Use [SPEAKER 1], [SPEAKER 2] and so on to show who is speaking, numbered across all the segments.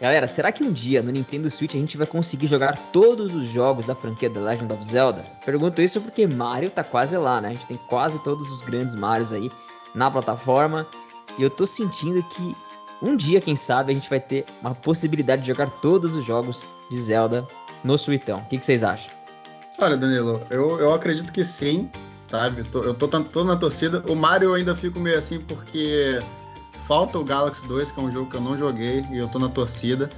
[SPEAKER 1] Galera, será que um dia no Nintendo Switch a gente vai conseguir jogar todos os jogos da franquia The Legend of Zelda? Pergunto isso porque Mario tá quase lá, né? A gente tem quase todos os grandes Marios aí na plataforma. E eu tô sentindo que um dia, quem sabe, a gente vai ter uma possibilidade de jogar todos os jogos de Zelda no Switchão. O que, que vocês acham?
[SPEAKER 2] Olha, Danilo, eu, eu acredito que sim, sabe? Eu tô, eu tô, tô na torcida. O Mario eu ainda fico meio assim porque falta o Galaxy 2, que é um jogo que eu não joguei e eu tô na torcida.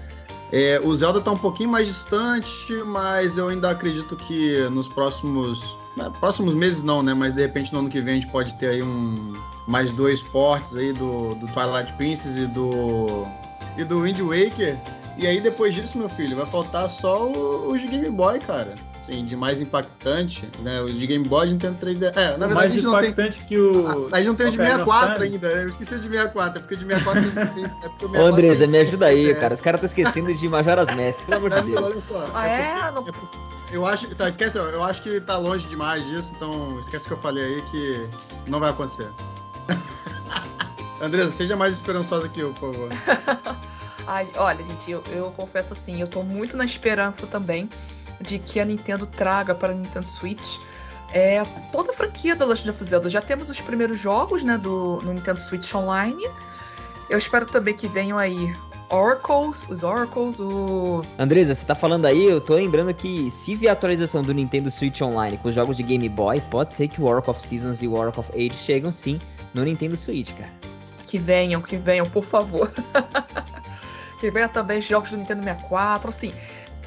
[SPEAKER 2] É, o Zelda tá um pouquinho mais distante, mas eu ainda acredito que nos próximos. Né, próximos meses não, né? Mas de repente no ano que vem a gente pode ter aí um. Mais dois portes aí do, do Twilight Princess e do. E do Wind Waker. E aí depois disso, meu filho, vai faltar só de Game Boy, cara assim, de mais impactante, né? O de Game Boy, Nintendo 3DS. É, na verdade,
[SPEAKER 3] mais
[SPEAKER 2] a gente
[SPEAKER 3] impactante não tem... que o.
[SPEAKER 2] A, gente não tem o de 64 ainda, né? Eu esqueci o de 64, é porque o de 64 a gente tem. É porque o 64
[SPEAKER 1] Ô, Andresa, me ajuda aí, cara. Os caras estão esquecendo de Majora's Mask, pelo amor de Deus.
[SPEAKER 2] Olha só.
[SPEAKER 4] Ah, é?
[SPEAKER 2] é porque, é eu acho. Tá, esquece, eu acho que tá longe demais disso, então esquece o que eu falei aí que não vai acontecer. Andresa, seja mais esperançosa que eu, por favor.
[SPEAKER 4] Ai, olha, gente, eu, eu confesso assim, eu tô muito na esperança também de que a Nintendo traga para a Nintendo Switch é, toda a franquia da Legend of Zelda. Já temos os primeiros jogos né, do, no Nintendo Switch Online. Eu espero também que venham aí Oracles, os Oracles, o.
[SPEAKER 1] Andresa, você tá falando aí, eu tô lembrando que se vier a atualização do Nintendo Switch Online com os jogos de Game Boy, pode ser que o Oracle of Seasons e o Oracle of Age chegam sim no Nintendo Switch, cara.
[SPEAKER 4] Que venham, que venham, por favor. que venham também jogos do Nintendo 64, assim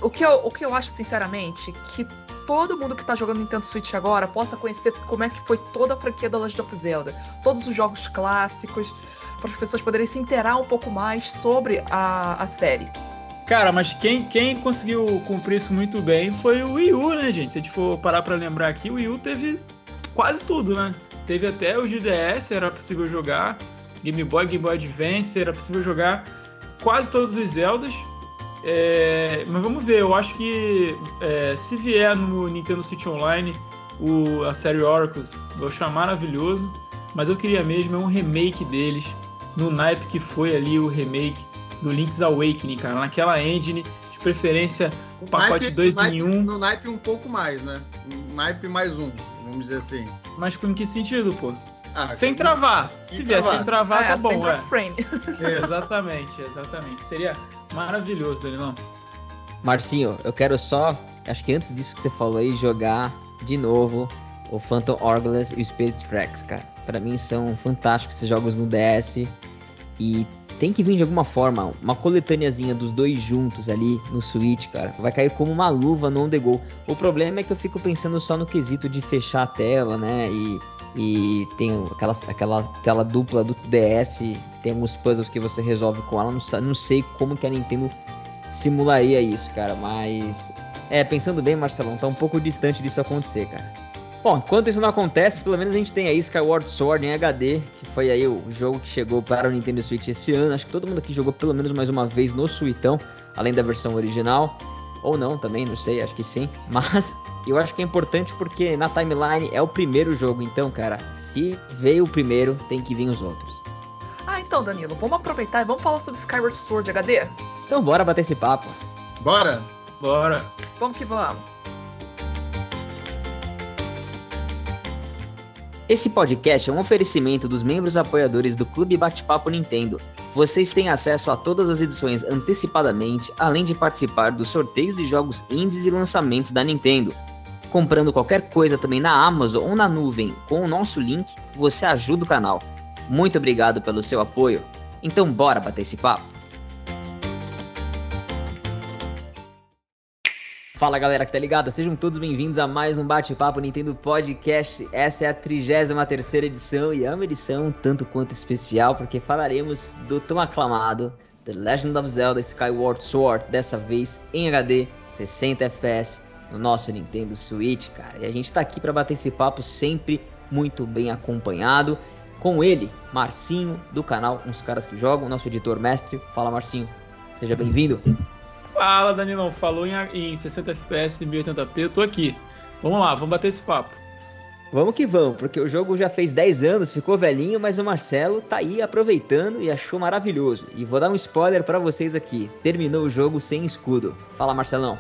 [SPEAKER 4] o que, eu, o que eu acho, sinceramente, que todo mundo que tá jogando Nintendo Switch agora possa conhecer como é que foi toda a franquia da Legend of Zelda. Todos os jogos clássicos, para as pessoas poderem se inteirar um pouco mais sobre a, a série.
[SPEAKER 3] Cara, mas quem, quem conseguiu cumprir isso muito bem foi o Wii U, né, gente? Se a gente for parar pra lembrar aqui, o Wii U teve quase tudo, né? Teve até o GDS, era possível jogar. Game Boy, Game Boy Advance, era possível jogar quase todos os Zeldas. É, mas vamos ver, eu acho que é, se vier no Nintendo Switch Online o, a série Oracles, eu achar maravilhoso. Mas eu queria mesmo é um remake deles, no naipe que foi ali o remake do Link's Awakening, cara, naquela engine, de preferência o pacote 2 em 1. Um.
[SPEAKER 2] No naipe um pouco mais, né? Um naipe mais um, vamos dizer assim.
[SPEAKER 3] Mas com que sentido, pô? Ah, sem travar. Sem se vier sem travar, é, tá bom. Sem
[SPEAKER 4] é. frame.
[SPEAKER 3] exatamente, exatamente. Seria Maravilhoso, Danilão.
[SPEAKER 1] Marcinho, eu quero só, acho que antes disso que você falou aí, jogar de novo o Phantom Hourglass e o Spirit Tracks, cara. Para mim são fantásticos esses jogos no DS e tem que vir de alguma forma uma coletâneazinha dos dois juntos ali no Switch, cara. Vai cair como uma luva no On The Go. O problema é que eu fico pensando só no quesito de fechar a tela, né? E, e tem aquela, aquela tela dupla do DS tem alguns puzzles que você resolve com ela. Não, não sei como que a Nintendo simularia isso, cara. Mas. É, pensando bem, Marcelão, tá um pouco distante disso acontecer, cara. Bom, enquanto isso não acontece, pelo menos a gente tem aí Skyward Sword em HD, que foi aí o jogo que chegou para o Nintendo Switch esse ano. Acho que todo mundo aqui jogou pelo menos mais uma vez no Suitão, além da versão original. Ou não também, não sei, acho que sim. Mas eu acho que é importante porque na timeline é o primeiro jogo, então, cara, se veio o primeiro, tem que vir os outros.
[SPEAKER 4] Ah, então, Danilo, vamos aproveitar e vamos falar sobre Skyward Sword HD?
[SPEAKER 1] Então bora bater esse papo.
[SPEAKER 2] Bora!
[SPEAKER 3] Bora!
[SPEAKER 4] Vamos que vamos!
[SPEAKER 1] Esse podcast é um oferecimento dos membros apoiadores do Clube Bate-Papo Nintendo. Vocês têm acesso a todas as edições antecipadamente, além de participar dos sorteios de jogos indies e lançamentos da Nintendo. Comprando qualquer coisa também na Amazon ou na nuvem com o nosso link, você ajuda o canal. Muito obrigado pelo seu apoio. Então bora bater esse papo. Fala galera que tá ligada, sejam todos bem-vindos a mais um Bate-Papo Nintendo Podcast. Essa é a 33 edição e é uma edição tanto quanto especial porque falaremos do tão aclamado The Legend of Zelda Skyward Sword, dessa vez em HD, 60 FPS no nosso Nintendo Switch, cara. E a gente tá aqui para bater esse papo sempre muito bem acompanhado com ele, Marcinho, do canal Uns Caras Que Jogam, nosso editor mestre. Fala, Marcinho. Seja bem-vindo.
[SPEAKER 3] Fala, Danilão. Falou em, em 60 FPS e 1080p, eu tô aqui. Vamos lá, vamos bater esse papo.
[SPEAKER 1] Vamos que vamos, porque o jogo já fez 10 anos, ficou velhinho, mas o Marcelo tá aí aproveitando e achou maravilhoso. E vou dar um spoiler para vocês aqui. Terminou o jogo sem escudo. Fala, Marcelão.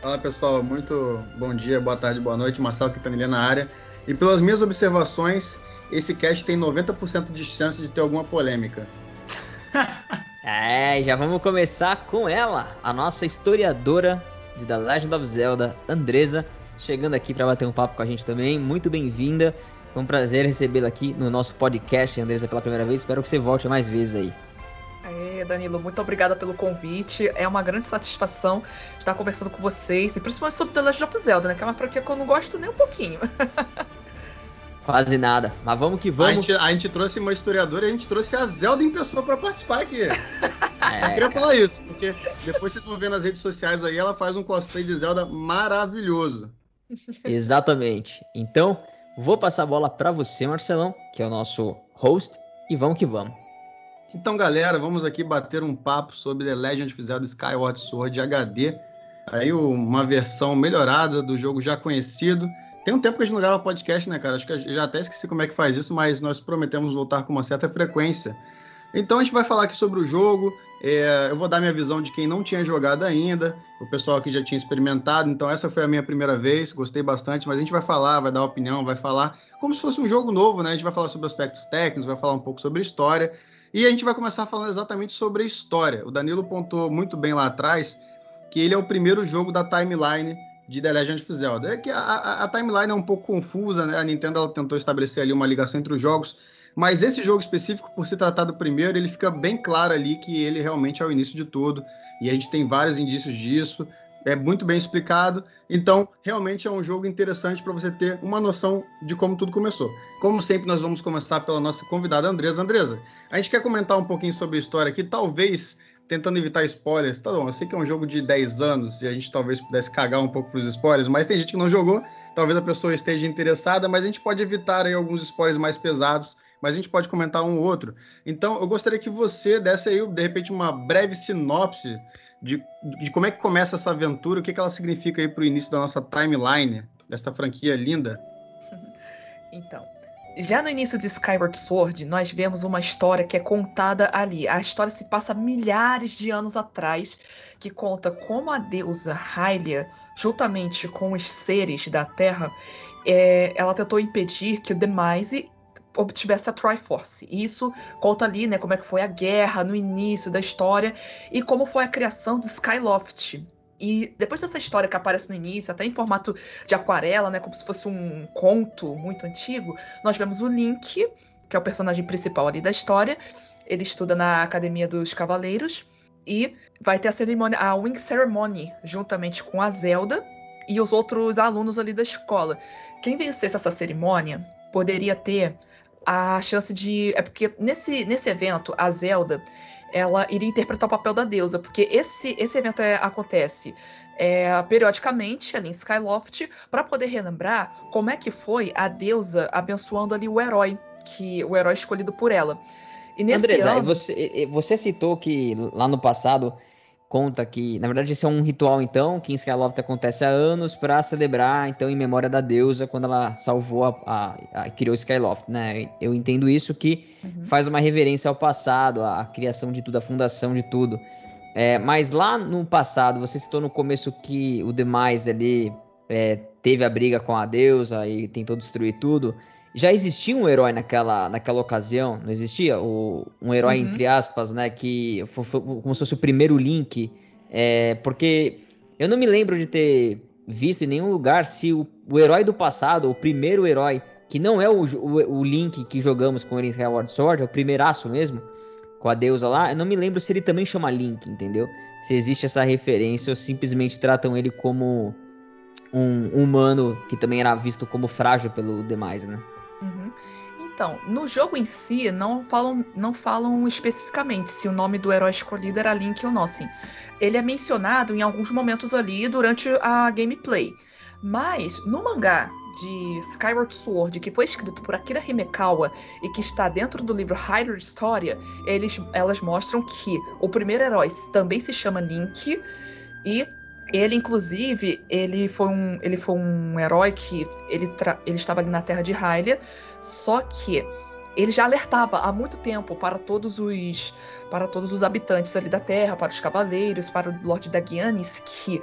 [SPEAKER 2] Fala, pessoal. Muito bom dia, boa tarde, boa noite. Marcelo Quintanilha na área. E pelas minhas observações, esse cast tem 90% de chance de ter alguma polêmica.
[SPEAKER 1] é, já vamos começar com ela, a nossa historiadora de The Legend of Zelda, Andresa chegando aqui para bater um papo com a gente também. Muito bem-vinda. Foi um prazer recebê-la aqui no nosso podcast, Andresa, pela primeira vez. Espero que você volte mais vezes aí.
[SPEAKER 4] É, Danilo, muito obrigada pelo convite. É uma grande satisfação estar conversando com vocês, e principalmente sobre The Legend of Zelda, né? Que é uma franquia que eu não gosto nem um pouquinho.
[SPEAKER 1] Quase nada. Mas vamos que vamos.
[SPEAKER 2] A gente, a gente trouxe uma historiadora e a gente trouxe a Zelda em pessoa para participar aqui. É. Eu queria falar isso, porque depois vocês vão ver nas redes sociais aí, ela faz um cosplay de Zelda maravilhoso.
[SPEAKER 1] Exatamente. Então, vou passar a bola para você, Marcelão, que é o nosso host, e vamos que vamos.
[SPEAKER 2] Então, galera, vamos aqui bater um papo sobre The Legend of Zelda Skyward Sword HD. Aí uma versão melhorada do jogo já conhecido. Tem um tempo que a gente não grava podcast, né, cara? Acho que já até esqueci como é que faz isso, mas nós prometemos voltar com uma certa frequência. Então a gente vai falar aqui sobre o jogo. É, eu vou dar minha visão de quem não tinha jogado ainda. O pessoal aqui já tinha experimentado, então essa foi a minha primeira vez, gostei bastante, mas a gente vai falar, vai dar opinião, vai falar como se fosse um jogo novo, né? A gente vai falar sobre aspectos técnicos, vai falar um pouco sobre história. E a gente vai começar falando exatamente sobre a história. O Danilo pontou muito bem lá atrás que ele é o primeiro jogo da timeline de The Legend of Zelda. É que a, a, timeline é um pouco confusa, né? A Nintendo tentou estabelecer ali uma ligação entre os jogos, mas esse jogo específico, por se tratar do primeiro, ele fica bem claro ali que ele realmente é o início de tudo. E a gente tem vários indícios disso. É muito bem explicado. Então, realmente é um jogo interessante para você ter uma noção de como tudo começou. Como sempre, nós vamos começar pela nossa convidada Andresa. Andresa, a gente quer comentar um pouquinho sobre a história aqui, talvez tentando evitar spoilers. Tá bom, eu sei que é um jogo de 10 anos e a gente talvez pudesse cagar um pouco pros spoilers, mas tem gente que não jogou, talvez a pessoa esteja interessada, mas a gente pode evitar aí alguns spoilers mais pesados mas a gente pode comentar um ou outro. Então, eu gostaria que você desse aí, de repente, uma breve sinopse de, de como é que começa essa aventura, o que, que ela significa aí para o início da nossa timeline, dessa franquia linda.
[SPEAKER 4] Então, já no início de Skyward Sword, nós vemos uma história que é contada ali. A história se passa milhares de anos atrás, que conta como a deusa Hylia, juntamente com os seres da Terra, é, ela tentou impedir que o Demise obtivesse a Triforce. Isso conta ali, né, como é que foi a guerra no início da história e como foi a criação de Skyloft. E depois dessa história que aparece no início, até em formato de aquarela, né, como se fosse um conto muito antigo, nós vemos o Link, que é o personagem principal ali da história. Ele estuda na Academia dos Cavaleiros e vai ter a cerimônia, a Wing Ceremony, juntamente com a Zelda e os outros alunos ali da escola. Quem vencesse essa cerimônia poderia ter a chance de. É porque nesse, nesse evento, a Zelda ela iria interpretar o papel da deusa, porque esse, esse evento é, acontece é, periodicamente ali em Skyloft para poder relembrar como é que foi a deusa abençoando ali o herói, que o herói escolhido por ela.
[SPEAKER 1] E nesse Andresa, ano... você, você citou que lá no passado conta que, na verdade, esse é um ritual, então, que em Skyloft acontece há anos para celebrar, então, em memória da deusa, quando ela salvou, a, a, a criou Skyloft, né? Eu entendo isso que uhum. faz uma reverência ao passado, à criação de tudo, à fundação de tudo. É, mas lá no passado, você citou no começo que o demais ali é, teve a briga com a deusa e tentou destruir tudo já existia um herói naquela, naquela ocasião, não existia? O, um herói, uhum. entre aspas, né? Que foi, foi, como se fosse o primeiro Link. É, porque eu não me lembro de ter visto em nenhum lugar se o, o herói do passado, o primeiro herói, que não é o, o, o Link que jogamos com ele em Skyward Sword, é o primeiraço mesmo, com a deusa lá, eu não me lembro se ele também chama Link, entendeu? Se existe essa referência ou simplesmente tratam ele como um humano que também era visto como frágil pelo demais, né?
[SPEAKER 4] Uhum. Então, no jogo em si, não falam, não falam especificamente se o nome do herói escolhido era Link ou não, assim. Ele é mencionado em alguns momentos ali durante a gameplay. Mas, no mangá de Skyward Sword, que foi escrito por Akira Himekawa e que está dentro do livro Hyrule Storia, eles, elas mostram que o primeiro herói também se chama Link e Ele, inclusive, ele foi um, ele foi um herói que ele, ele estava ali na Terra de Hylia, só que ele já alertava há muito tempo para todos os para todos os habitantes ali da Terra, para os cavaleiros, para o Lorde Dagianis, que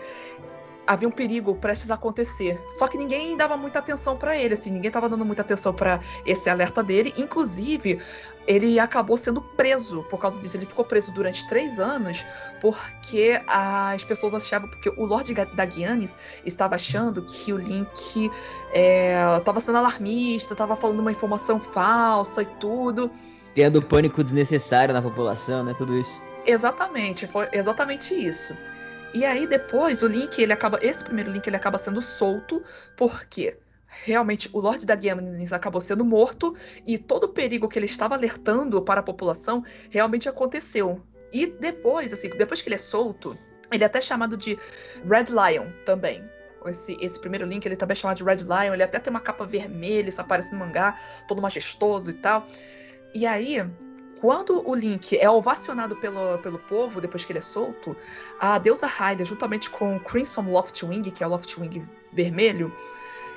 [SPEAKER 4] havia um perigo prestes a acontecer. Só que ninguém dava muita atenção para ele, assim, ninguém estava dando muita atenção para esse alerta dele. Inclusive, ele acabou sendo preso por causa disso. Ele ficou preso durante três anos porque as pessoas achavam, porque o Lord Dagianis estava achando que o Link estava é, sendo alarmista, estava falando uma informação falsa e tudo.
[SPEAKER 1] Criando pânico desnecessário na população, né? Tudo isso.
[SPEAKER 4] Exatamente, foi exatamente isso. E aí depois o Link, ele acaba. Esse primeiro Link ele acaba sendo solto, porque realmente o Lorde da Guianis acabou sendo morto e todo o perigo que ele estava alertando para a população realmente aconteceu. E depois, assim, depois que ele é solto, ele é até chamado de Red Lion também. Esse, esse primeiro link ele também é chamado de Red Lion, ele até tem uma capa vermelha, isso aparece no mangá, todo majestoso e tal. E aí, quando o Link é ovacionado pelo, pelo povo, depois que ele é solto, a deusa Hylia, juntamente com Crimson Loftwing, que é o Loftwing vermelho,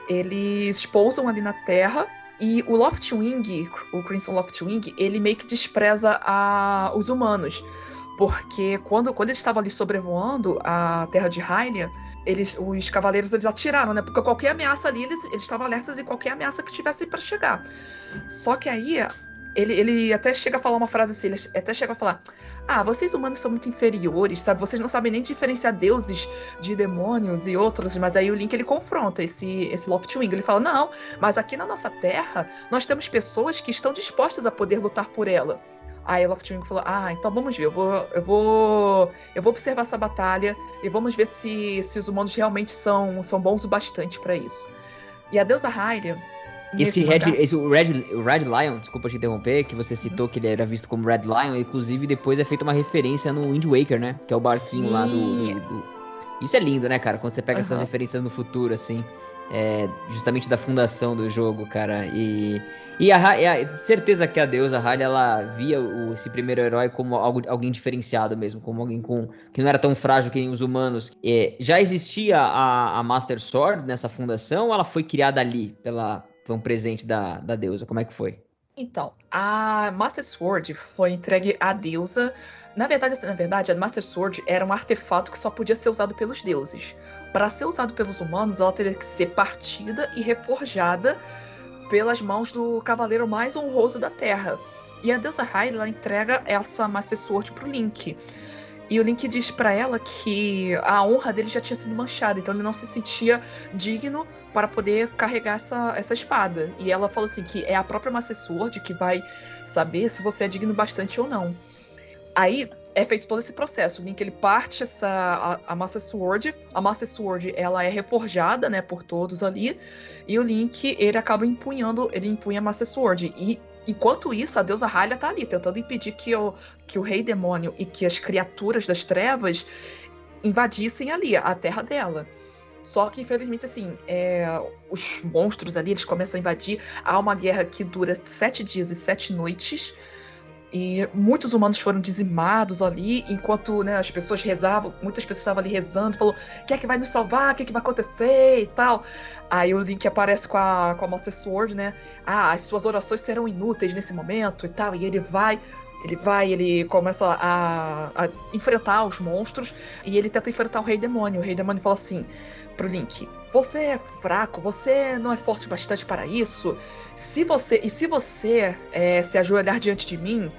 [SPEAKER 4] eles pousam ali na Terra e o Loftwing, o Crimson Loftwing, ele meio que despreza a, os humanos. Porque quando, quando eles estavam ali sobrevoando a terra de Hylia, eles, os cavaleiros eles atiraram, né? Porque qualquer ameaça ali, eles, eles estavam alertas em qualquer ameaça que tivesse para chegar. Só que aí ele, ele até chega a falar uma frase assim, ele até chega a falar: Ah, vocês humanos são muito inferiores, sabe? Vocês não sabem nem diferenciar deuses de demônios e outros. Mas aí o Link ele confronta esse, esse Loftwing. Ele fala: Não, mas aqui na nossa terra nós temos pessoas que estão dispostas a poder lutar por ela. Aí Loftwing falou: Ah, então vamos ver, eu vou, eu vou, eu vou observar essa batalha e vamos ver se, se os humanos realmente são, são bons o bastante para isso. E a deusa Hylia,
[SPEAKER 1] esse Red, esse, Red, Red Lion, desculpa te interromper, que você citou que ele era visto como Red Lion, inclusive depois é feita uma referência no Wind Waker, né? Que é o barquinho Sim. lá do, do, do, Isso é lindo, né, cara? Quando você pega uhum. essas referências no futuro, assim, é, justamente da fundação do jogo, cara. E, e a, a certeza que a deusa Halle, ela via o, esse primeiro herói como algo, alguém diferenciado mesmo, como alguém com que não era tão frágil que nem os humanos. É, já existia a, a Master Sword nessa fundação ou ela foi criada ali pela foi um presente da, da deusa? Como é que foi?
[SPEAKER 4] Então, a Master Sword foi entregue à deusa. Na verdade, na verdade, a Master Sword era um artefato que só podia ser usado pelos deuses. Para ser usado pelos humanos, ela teria que ser partida e reforjada pelas mãos do cavaleiro mais honroso da Terra. E a deusa Hyla entrega essa Master Sword pro Link. E o Link diz para ela que a honra dele já tinha sido manchada, então ele não se sentia digno para poder carregar essa, essa espada. E ela fala assim que é a própria Master Sword que vai saber se você é digno bastante ou não. Aí é feito todo esse processo. O Link ele parte essa a, a Master Sword. A Master Sword ela é reforjada, né, por todos ali. E o Link ele acaba empunhando, ele empunha a Master Sword e Enquanto isso, a deusa Hylia tá ali, tentando impedir que o, que o rei demônio e que as criaturas das trevas invadissem ali a terra dela. Só que, infelizmente, assim, é, os monstros ali, eles começam a invadir. Há uma guerra que dura sete dias e sete noites. E muitos humanos foram dizimados ali, enquanto né, as pessoas rezavam, muitas pessoas estavam ali rezando, falou, quem é que vai nos salvar, o que, é que vai acontecer e tal. Aí o Link aparece com a, com a Master Sword, né? Ah, as suas orações serão inúteis nesse momento e tal. E ele vai, ele vai, ele começa a, a enfrentar os monstros e ele tenta enfrentar o Rei Demônio. O Rei Demônio fala assim pro Link: Você é fraco, você não é forte bastante para isso. Se você e se você é, se ajoelhar diante de mim,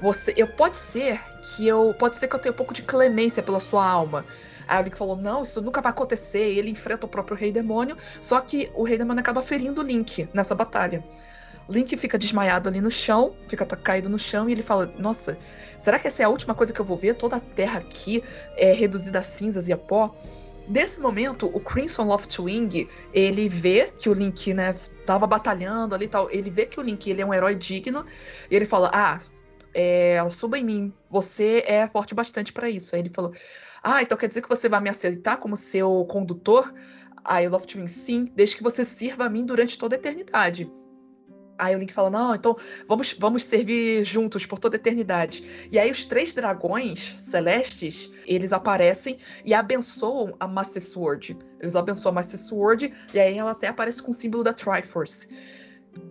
[SPEAKER 4] você, eu pode ser que eu pode ser que eu tenha um pouco de clemência pela sua alma. Aí o Link falou: Não, isso nunca vai acontecer. E ele enfrenta o próprio Rei Demônio, só que o Rei Demônio acaba ferindo o Link nessa batalha. Link fica desmaiado ali no chão, fica caído no chão e ele fala: Nossa, será que essa é a última coisa que eu vou ver? Toda a terra aqui é reduzida a cinzas e a pó. Nesse momento, o Crimson Loftwing, ele vê que o Link, né, tava batalhando ali e tal. Ele vê que o Link, ele é um herói digno. E ele fala, ah, é, suba em mim. Você é forte bastante para isso. Aí ele falou, ah, então quer dizer que você vai me aceitar como seu condutor? Aí Loftwing, sim, desde que você sirva a mim durante toda a eternidade. Aí o Link fala: Não, então vamos, vamos servir juntos por toda a eternidade. E aí os três dragões celestes eles aparecem e abençoam a Master Sword. Eles abençoam a Master Sword e aí ela até aparece com o símbolo da Triforce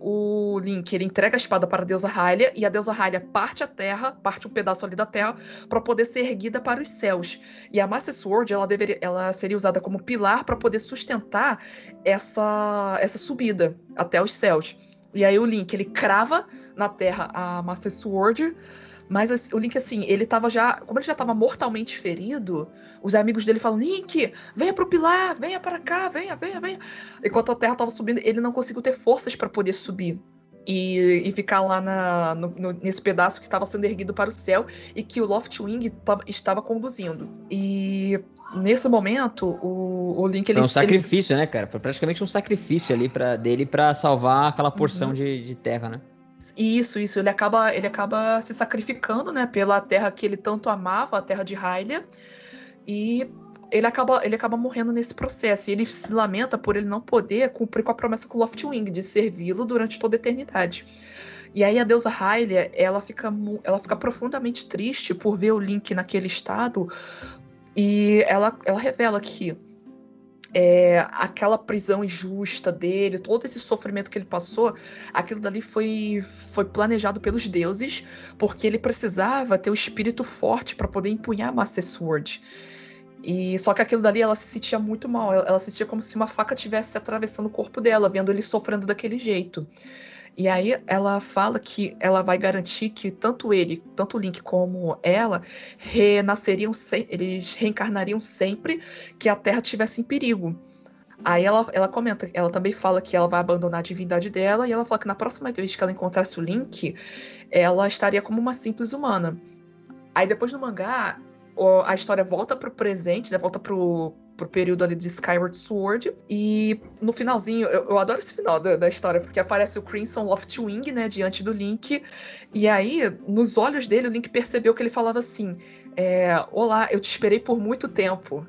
[SPEAKER 4] o Link ele entrega a espada para a deusa Hylia e a deusa Hylia parte a terra, parte um pedaço ali da terra para poder ser erguida para os céus. E a Master Sword ela deveria, ela seria usada como pilar para poder sustentar essa essa subida até os céus. E aí o Link ele crava na terra a Master Sword mas o Link, assim, ele tava já. Como ele já tava mortalmente ferido, os amigos dele falam: Link, venha pro pilar, venha para cá, venha, venha, venha. Enquanto a Terra tava subindo, ele não conseguiu ter forças para poder subir. E, e, ficar lá na, no, no, nesse pedaço que estava sendo erguido para o céu e que o Loftwing estava conduzindo. E nesse momento, o, o Link ele.
[SPEAKER 1] Foi um sacrifício, ele... né, cara? Foi praticamente um sacrifício ali pra, dele para salvar aquela porção uhum. de, de terra, né?
[SPEAKER 4] Isso, isso. Ele acaba, ele acaba se sacrificando, né, pela terra que ele tanto amava, a terra de Hylia. E ele acaba, ele acaba morrendo nesse processo. E ele se lamenta por ele não poder cumprir com a promessa com o Loftwing de servi-lo durante toda a eternidade. E aí a deusa Hylia, ela fica, ela fica profundamente triste por ver o Link naquele estado. E ela, ela revela que é, aquela prisão injusta dele, todo esse sofrimento que ele passou, aquilo dali foi, foi planejado pelos deuses, porque ele precisava ter o espírito forte para poder empunhar a Master Sword. E só que aquilo dali ela se sentia muito mal, ela, ela se sentia como se uma faca tivesse atravessando o corpo dela, vendo ele sofrendo daquele jeito. E aí ela fala que ela vai garantir que tanto ele, tanto o Link como ela, renasceriam, eles reencarnariam sempre que a Terra tivesse em perigo. Aí ela, ela comenta, ela também fala que ela vai abandonar a divindade dela, e ela fala que na próxima vez que ela encontrasse o Link, ela estaria como uma simples humana. Aí depois no mangá, a história volta pro presente, né? Volta pro, pro período ali de Skyward Sword. E no finalzinho, eu, eu adoro esse final da, da, história, porque aparece o Crimson Loftwing, né, diante do Link. E aí, nos olhos dele, o Link percebeu que ele falava assim: é, Olá, eu te esperei por muito tempo.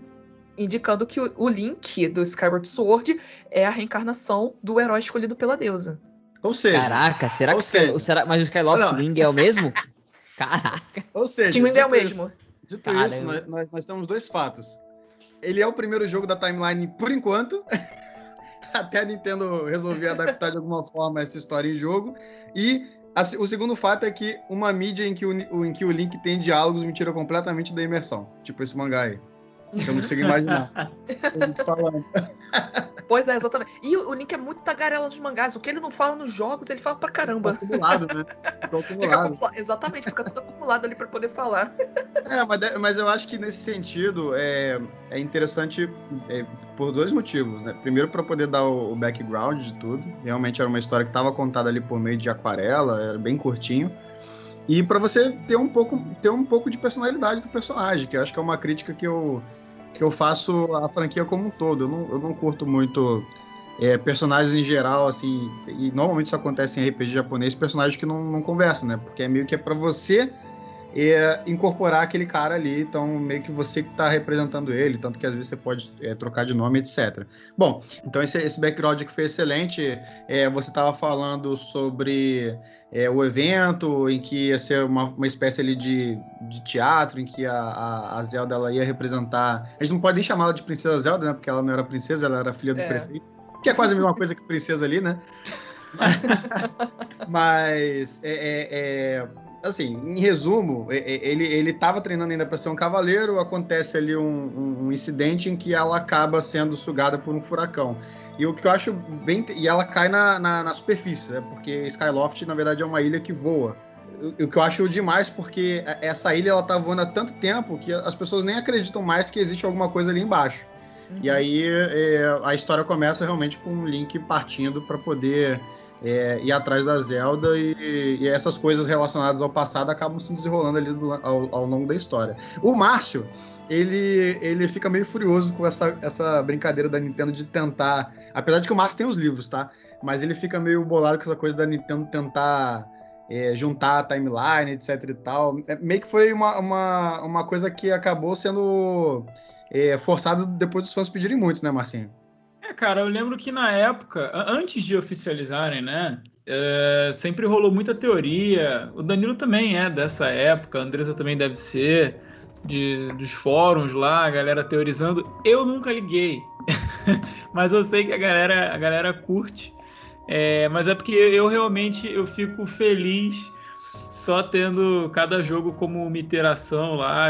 [SPEAKER 4] Indicando que o, o Link do Skyward Sword é a reencarnação do herói escolhido pela deusa.
[SPEAKER 1] Ou seja. Caraca, será que seja, será, mas o Skyward Wing é o mesmo? Caraca.
[SPEAKER 2] Ou seja, é o mesmo. Dito Caramba. isso, nós, nós, nós temos dois fatos. Ele é o primeiro jogo da timeline por enquanto. Até a Nintendo resolver adaptar de alguma forma essa história em jogo. E a, o segundo fato é que uma mídia em que, o, em que o Link tem diálogos me tira completamente da imersão. Tipo esse mangá aí. Eu não consigo imaginar. a gente falando.
[SPEAKER 4] Pois é, exatamente. E o Link é muito tagarela nos mangás. O que ele não fala nos jogos, ele fala pra caramba.
[SPEAKER 2] Fica acumulado, né? Fica acumulado.
[SPEAKER 4] Fica Exatamente, fica tudo acumulado ali pra poder falar.
[SPEAKER 2] É, mas, mas eu acho que nesse sentido é, é interessante é, por dois motivos, né? Primeiro, para poder dar o, o, background de tudo. Realmente era uma história que estava contada ali por meio de aquarela, era bem curtinho. E para você ter um pouco ter um pouco de personalidade do personagem, que eu acho que é uma crítica que eu que eu faço a franquia como um todo. Eu não, eu não curto muito é, personagens em geral, assim, e normalmente isso acontece em RPG japonês, personagens que não, não conversam, né? Porque é meio que é para você é, incorporar aquele cara ali, então meio que você que está representando ele, tanto que às vezes você pode é, trocar de nome, etc. Bom, então esse, esse background que foi excelente. É, você estava falando sobre é, o evento, em que ia ser uma, uma espécie ali de, de teatro, em que a, a, a Zelda ela ia representar. A gente não pode nem chamar ela de Princesa Zelda, né? Porque ela não era princesa, ela era filha do é. prefeito. Que é quase a mesma coisa que princesa ali, né? Mas é, é, é assim, em resumo, ele, ele tava treinando ainda para ser um cavaleiro, acontece ali um, um, incidente em que ela acaba sendo sugada por um furacão. E o que eu acho bem. E ela cai na, na, na superfície, né? Porque Skyloft, na verdade, é uma ilha que voa. O, o que eu acho demais, porque essa ilha ela tá voando há tanto tempo que as pessoas nem acreditam mais que existe alguma coisa ali embaixo. Uhum. E aí é, a história começa realmente com um Link partindo para poder é, ir atrás da Zelda e, e, essas coisas relacionadas ao passado acabam se desenrolando ali do, ao, ao, longo da história. O Márcio, ele, ele fica meio furioso com essa, essa brincadeira da Nintendo de tentar. Apesar de que o Márcio tem os livros, tá? Mas ele fica meio bolado com essa coisa da Nintendo tentar é, juntar a timeline, etc e tal. É, meio que foi uma, uma, uma coisa que acabou sendo é, depois dos fãs pedirem muito, né, Marcinho?
[SPEAKER 3] É, cara, eu lembro que na época, antes de oficializarem, né, é, sempre rolou muita teoria. O Danilo também é dessa época, a Andresa também deve ser, de, dos fóruns lá, a galera teorizando. Eu nunca liguei, mas eu sei que a galera, a galera curte. É, mas é porque eu realmente eu fico feliz só tendo cada jogo como uma iteração lá.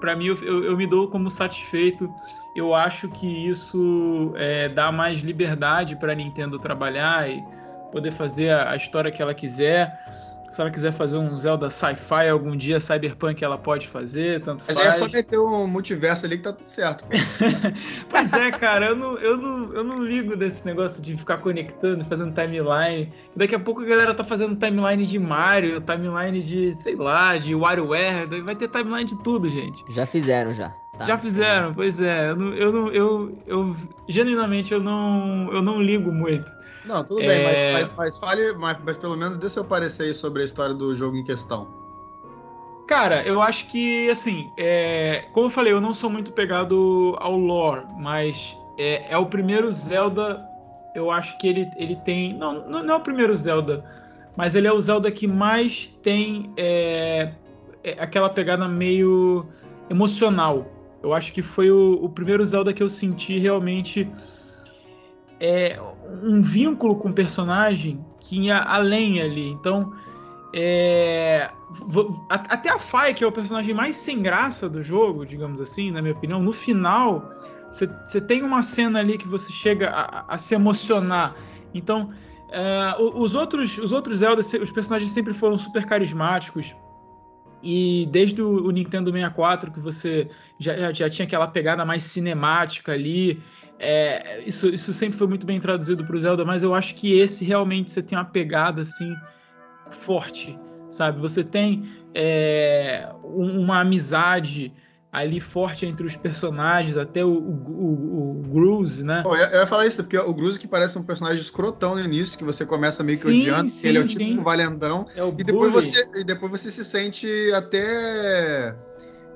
[SPEAKER 3] Para mim, eu, eu, eu, me dou como satisfeito. Eu acho que isso é, dá mais liberdade para a Nintendo trabalhar e poder fazer a, a história que ela quiser. Se ela quiser fazer um Zelda sci-fi algum dia, Cyberpunk ela pode fazer, tanto
[SPEAKER 2] Mas
[SPEAKER 3] faz.
[SPEAKER 2] é só meter um multiverso ali que tá tudo certo.
[SPEAKER 3] pois é, cara, eu não, eu, não, eu não ligo desse negócio de ficar conectando, fazendo timeline. Daqui a pouco a galera tá fazendo timeline de Mario, timeline de, sei lá, de WarioWare, vai ter timeline de tudo, gente.
[SPEAKER 1] Já fizeram, já.
[SPEAKER 3] Tá. Já fizeram, pois é. Eu, não, eu, não, eu, eu, genuinamente eu não, eu não ligo muito.
[SPEAKER 2] Não, tudo bem, mas, é. mas, mas fale, mas, mas, pelo menos dê seu parecer aí sobre a história do jogo em questão.
[SPEAKER 3] Cara, eu acho que, assim, é, como eu falei, eu não sou muito pegado ao lore, mas é, é o primeiro Zelda. Eu acho que ele, ele tem. Não, não, não, é o primeiro Zelda, mas ele é o Zelda que mais tem é, é aquela pegada meio emocional. Eu acho que foi o, o primeiro Zelda que eu senti realmente é, um vínculo com o personagem que ia além ali. Então, é, até a Faia, que é o personagem mais sem graça do jogo, digamos assim, na minha opinião, no final, você tem uma cena ali que você chega a, a se emocionar. Então, é, os, outros, os outros Zelda, os personagens sempre foram super carismáticos. E desde o, Nintendo 64, que você já, já tinha aquela pegada mais cinemática ali, é, isso, isso sempre foi muito bem traduzido para o Zelda, mas eu acho que esse realmente você tem uma pegada assim forte, sabe? Você tem é, uma amizade ali forte entre os personagens, até o, o, o, o Gruze, né?
[SPEAKER 2] eu, ia falar isso, porque o Gruze que parece um personagem escrotão no início, que você começa meio que sim, odiando, sim, ele é o tipo sim. um valentão, é e, depois você, e depois você se sente até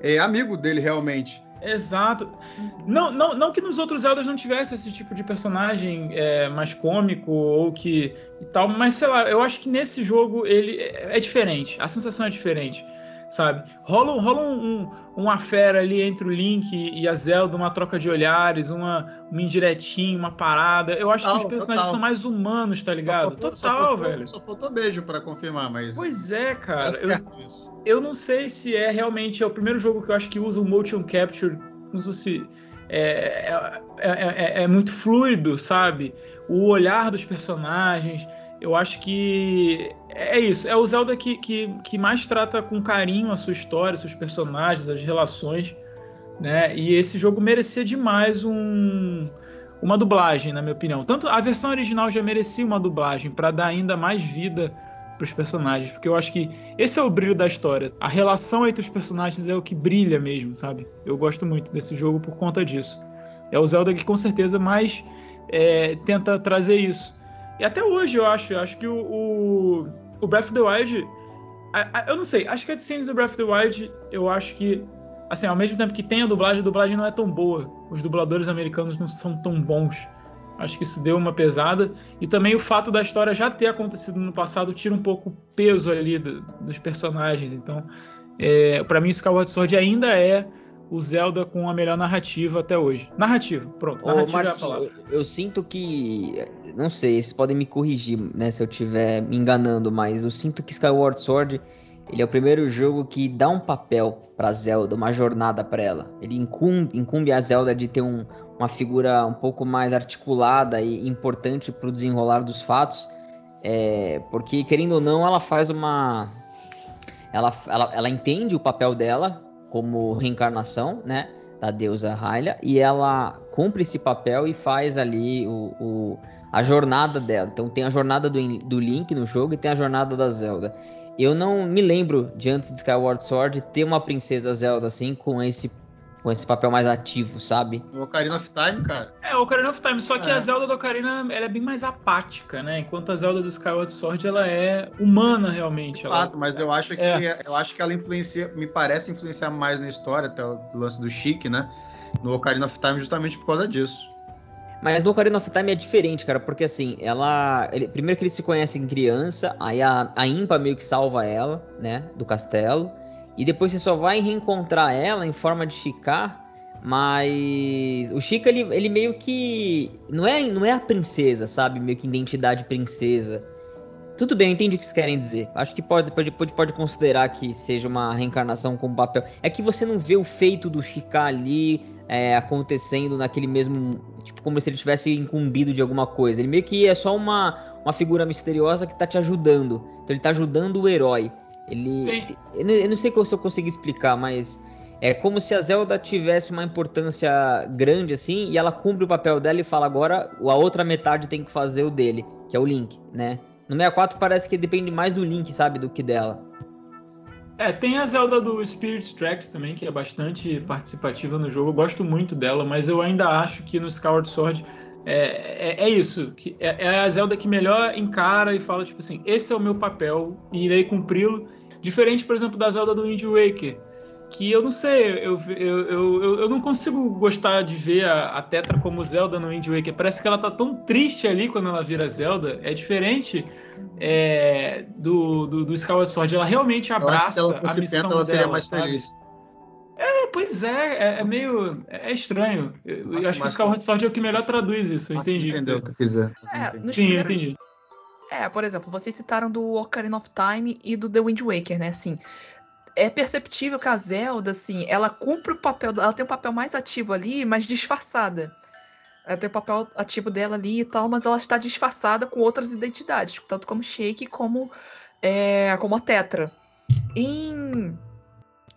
[SPEAKER 2] é, amigo dele realmente.
[SPEAKER 3] Exato. Não, não, não que nos outros Zeldas não tivesse esse tipo de personagem é, mais cômico ou que e tal, mas sei lá, eu acho que nesse jogo ele é, é diferente. A sensação é diferente, sabe? Rola, rola um, um, uma fera ali entre o Link e a Zelda, uma troca de olhares, uma, uma indiretinha, uma parada. Eu acho total, que os personagens total. são mais humanos, tá ligado?
[SPEAKER 2] Só faltou, total, só faltou, velho. Só faltou beijo para confirmar, mas.
[SPEAKER 3] Pois é, cara. É certo eu, isso eu não sei se é realmente é o primeiro jogo que eu acho que usa o motion capture como se fosse é, é, é, é, muito fluido, sabe? O olhar dos personagens. Eu acho que é isso. É o Zelda que, que, que mais trata com carinho a sua história, seus personagens, as relações. Né? E esse jogo merecia demais um, uma dublagem, na minha opinião. Tanto a versão original já merecia uma dublagem para dar ainda mais vida os personagens, porque eu acho que esse é o brilho da história. A relação entre os personagens é o que brilha mesmo, sabe? Eu gosto muito desse jogo por conta disso. É o Zelda que com certeza mais é, tenta trazer isso. E até hoje eu acho, eu acho que o, o, o Breath of the Wild, a, a, eu não sei, acho que a cutscenes do Breath of the Wild, eu acho que assim, ao mesmo tempo que tem a dublagem, a dublagem não é tão boa. Os dubladores americanos não são tão bons. Acho que isso deu uma pesada. E também o fato da história já ter acontecido no passado tira um pouco o peso ali do, dos personagens. Então, é, para mim, Skyward Sword ainda é o Zelda com a melhor narrativa até hoje. Narrativa, pronto. Narrativa
[SPEAKER 1] Ô, Marcinho, é eu, eu, sinto que. Não sei, vocês podem me corrigir né, se eu estiver me enganando, mas eu sinto que Skyward Sword ele é o primeiro jogo que dá um papel para Zelda, uma jornada para ela. Ele incumbe, incumbe a Zelda de ter um, uma figura um pouco mais articulada e importante para o desenrolar dos fatos, é, porque querendo ou não, ela faz uma, ela, ela, ela entende o papel dela como reencarnação, né, da deusa Hylia, e ela cumpre esse papel e faz ali o, o a jornada dela. Então tem a jornada do, do Link no jogo e tem a jornada da Zelda. Eu não me lembro de antes de Skyward Sword ter uma princesa Zelda assim com esse com esse papel mais ativo, sabe?
[SPEAKER 2] O Ocarina of Time, cara.
[SPEAKER 3] É, o Ocarina of Time, só que é. a Zelda do Ocarina ela é bem mais apática, né? Enquanto a Zelda do Skyward Sword ela é humana realmente.
[SPEAKER 2] Ela... Fato, mas eu acho que é. eu acho que ela influencia, me parece influenciar mais na história até o lance do Chique, né? No Ocarina of Time justamente por causa disso.
[SPEAKER 1] Mas no Ocarina of Time é diferente, cara, porque assim, ela. Ele, primeiro que eles se conhecem criança, aí a, a Impa meio que salva ela, né? Do castelo. E depois você só vai reencontrar ela em forma de Chicar. Mas o Chica, ele, ele meio que. Não é, não é a princesa, sabe? Meio que identidade princesa. Tudo bem, eu entendi o que vocês querem dizer. Acho que pode, pode, pode, pode considerar que seja uma reencarnação com papel. É que você não vê o feito do Chica ali é, acontecendo naquele mesmo. Tipo, como se ele tivesse incumbido de alguma coisa. Ele meio que é só uma, uma figura misteriosa que tá te ajudando. Então ele tá ajudando o herói. Ele. Eu não, eu não sei se eu consigo explicar, mas. É como se a Zelda tivesse uma importância grande assim, e ela cumpre o papel dela e fala agora a outra metade tem que fazer o dele, que é o Link, né? No 64 parece que depende mais do Link, sabe, do que dela.
[SPEAKER 3] É, tem a Zelda do Spirit Tracks também, que é bastante participativa no jogo. Eu gosto muito dela, mas eu ainda acho que no Skyward Sword é, é, é isso. Que é, é, a Zelda que melhor encara e fala, tipo assim, esse é o meu papel e irei cumpri-lo. Diferente, por exemplo, da Zelda do Wind Waker, que eu não sei, eu, eu, eu, eu não consigo gostar de ver a, a Tetra como Zelda no Wind Waker. Parece que ela tá tão triste ali quando ela vira Zelda. É diferente é, do, do, do Skyward Sword. Ela realmente abraça ela, a missão penta, ela seria mais sabe? feliz. É, pois é, é, é meio. É estranho. Eu, acho, acho que o Skyward Sword é o que melhor traduz isso, entendi.
[SPEAKER 2] Entendeu o que quiser.
[SPEAKER 3] É, Sim, entendi.
[SPEAKER 4] É, por exemplo, vocês citaram do Ocarina of Time e do The Wind Waker, né? Assim, é perceptível que a Zelda, assim, ela cumpre o papel, ela tem um papel mais ativo ali, mas disfarçada. Ela tem o papel ativo dela ali e tal, mas ela está disfarçada com outras identidades, tanto como Shake como, é, como a Tetra. Em,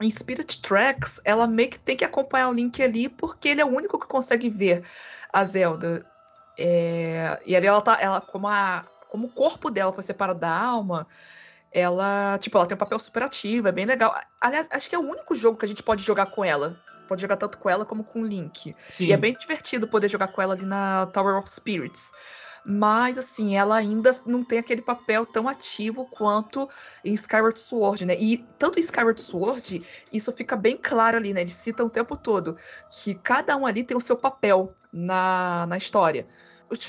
[SPEAKER 4] em Spirit Tracks, ela meio que tem que acompanhar o Link ali, porque ele é o único que consegue ver a Zelda. É, e ali ela tá, ela, como, a, como o corpo dela foi separado da alma, ela, tipo, ela tem um papel super ativo, é bem legal. Aliás, acho que é o único jogo que a gente pode jogar com ela. Pode jogar tanto com ela como com o Link. Sim. E é bem divertido poder jogar com ela ali na Tower of Spirits. Mas, assim, ela ainda não tem aquele papel tão ativo quanto em Skyward Sword, né? E tanto em Skyward Sword, isso fica bem claro ali, né? Eles citam o tempo todo que cada um ali tem o seu papel na, na história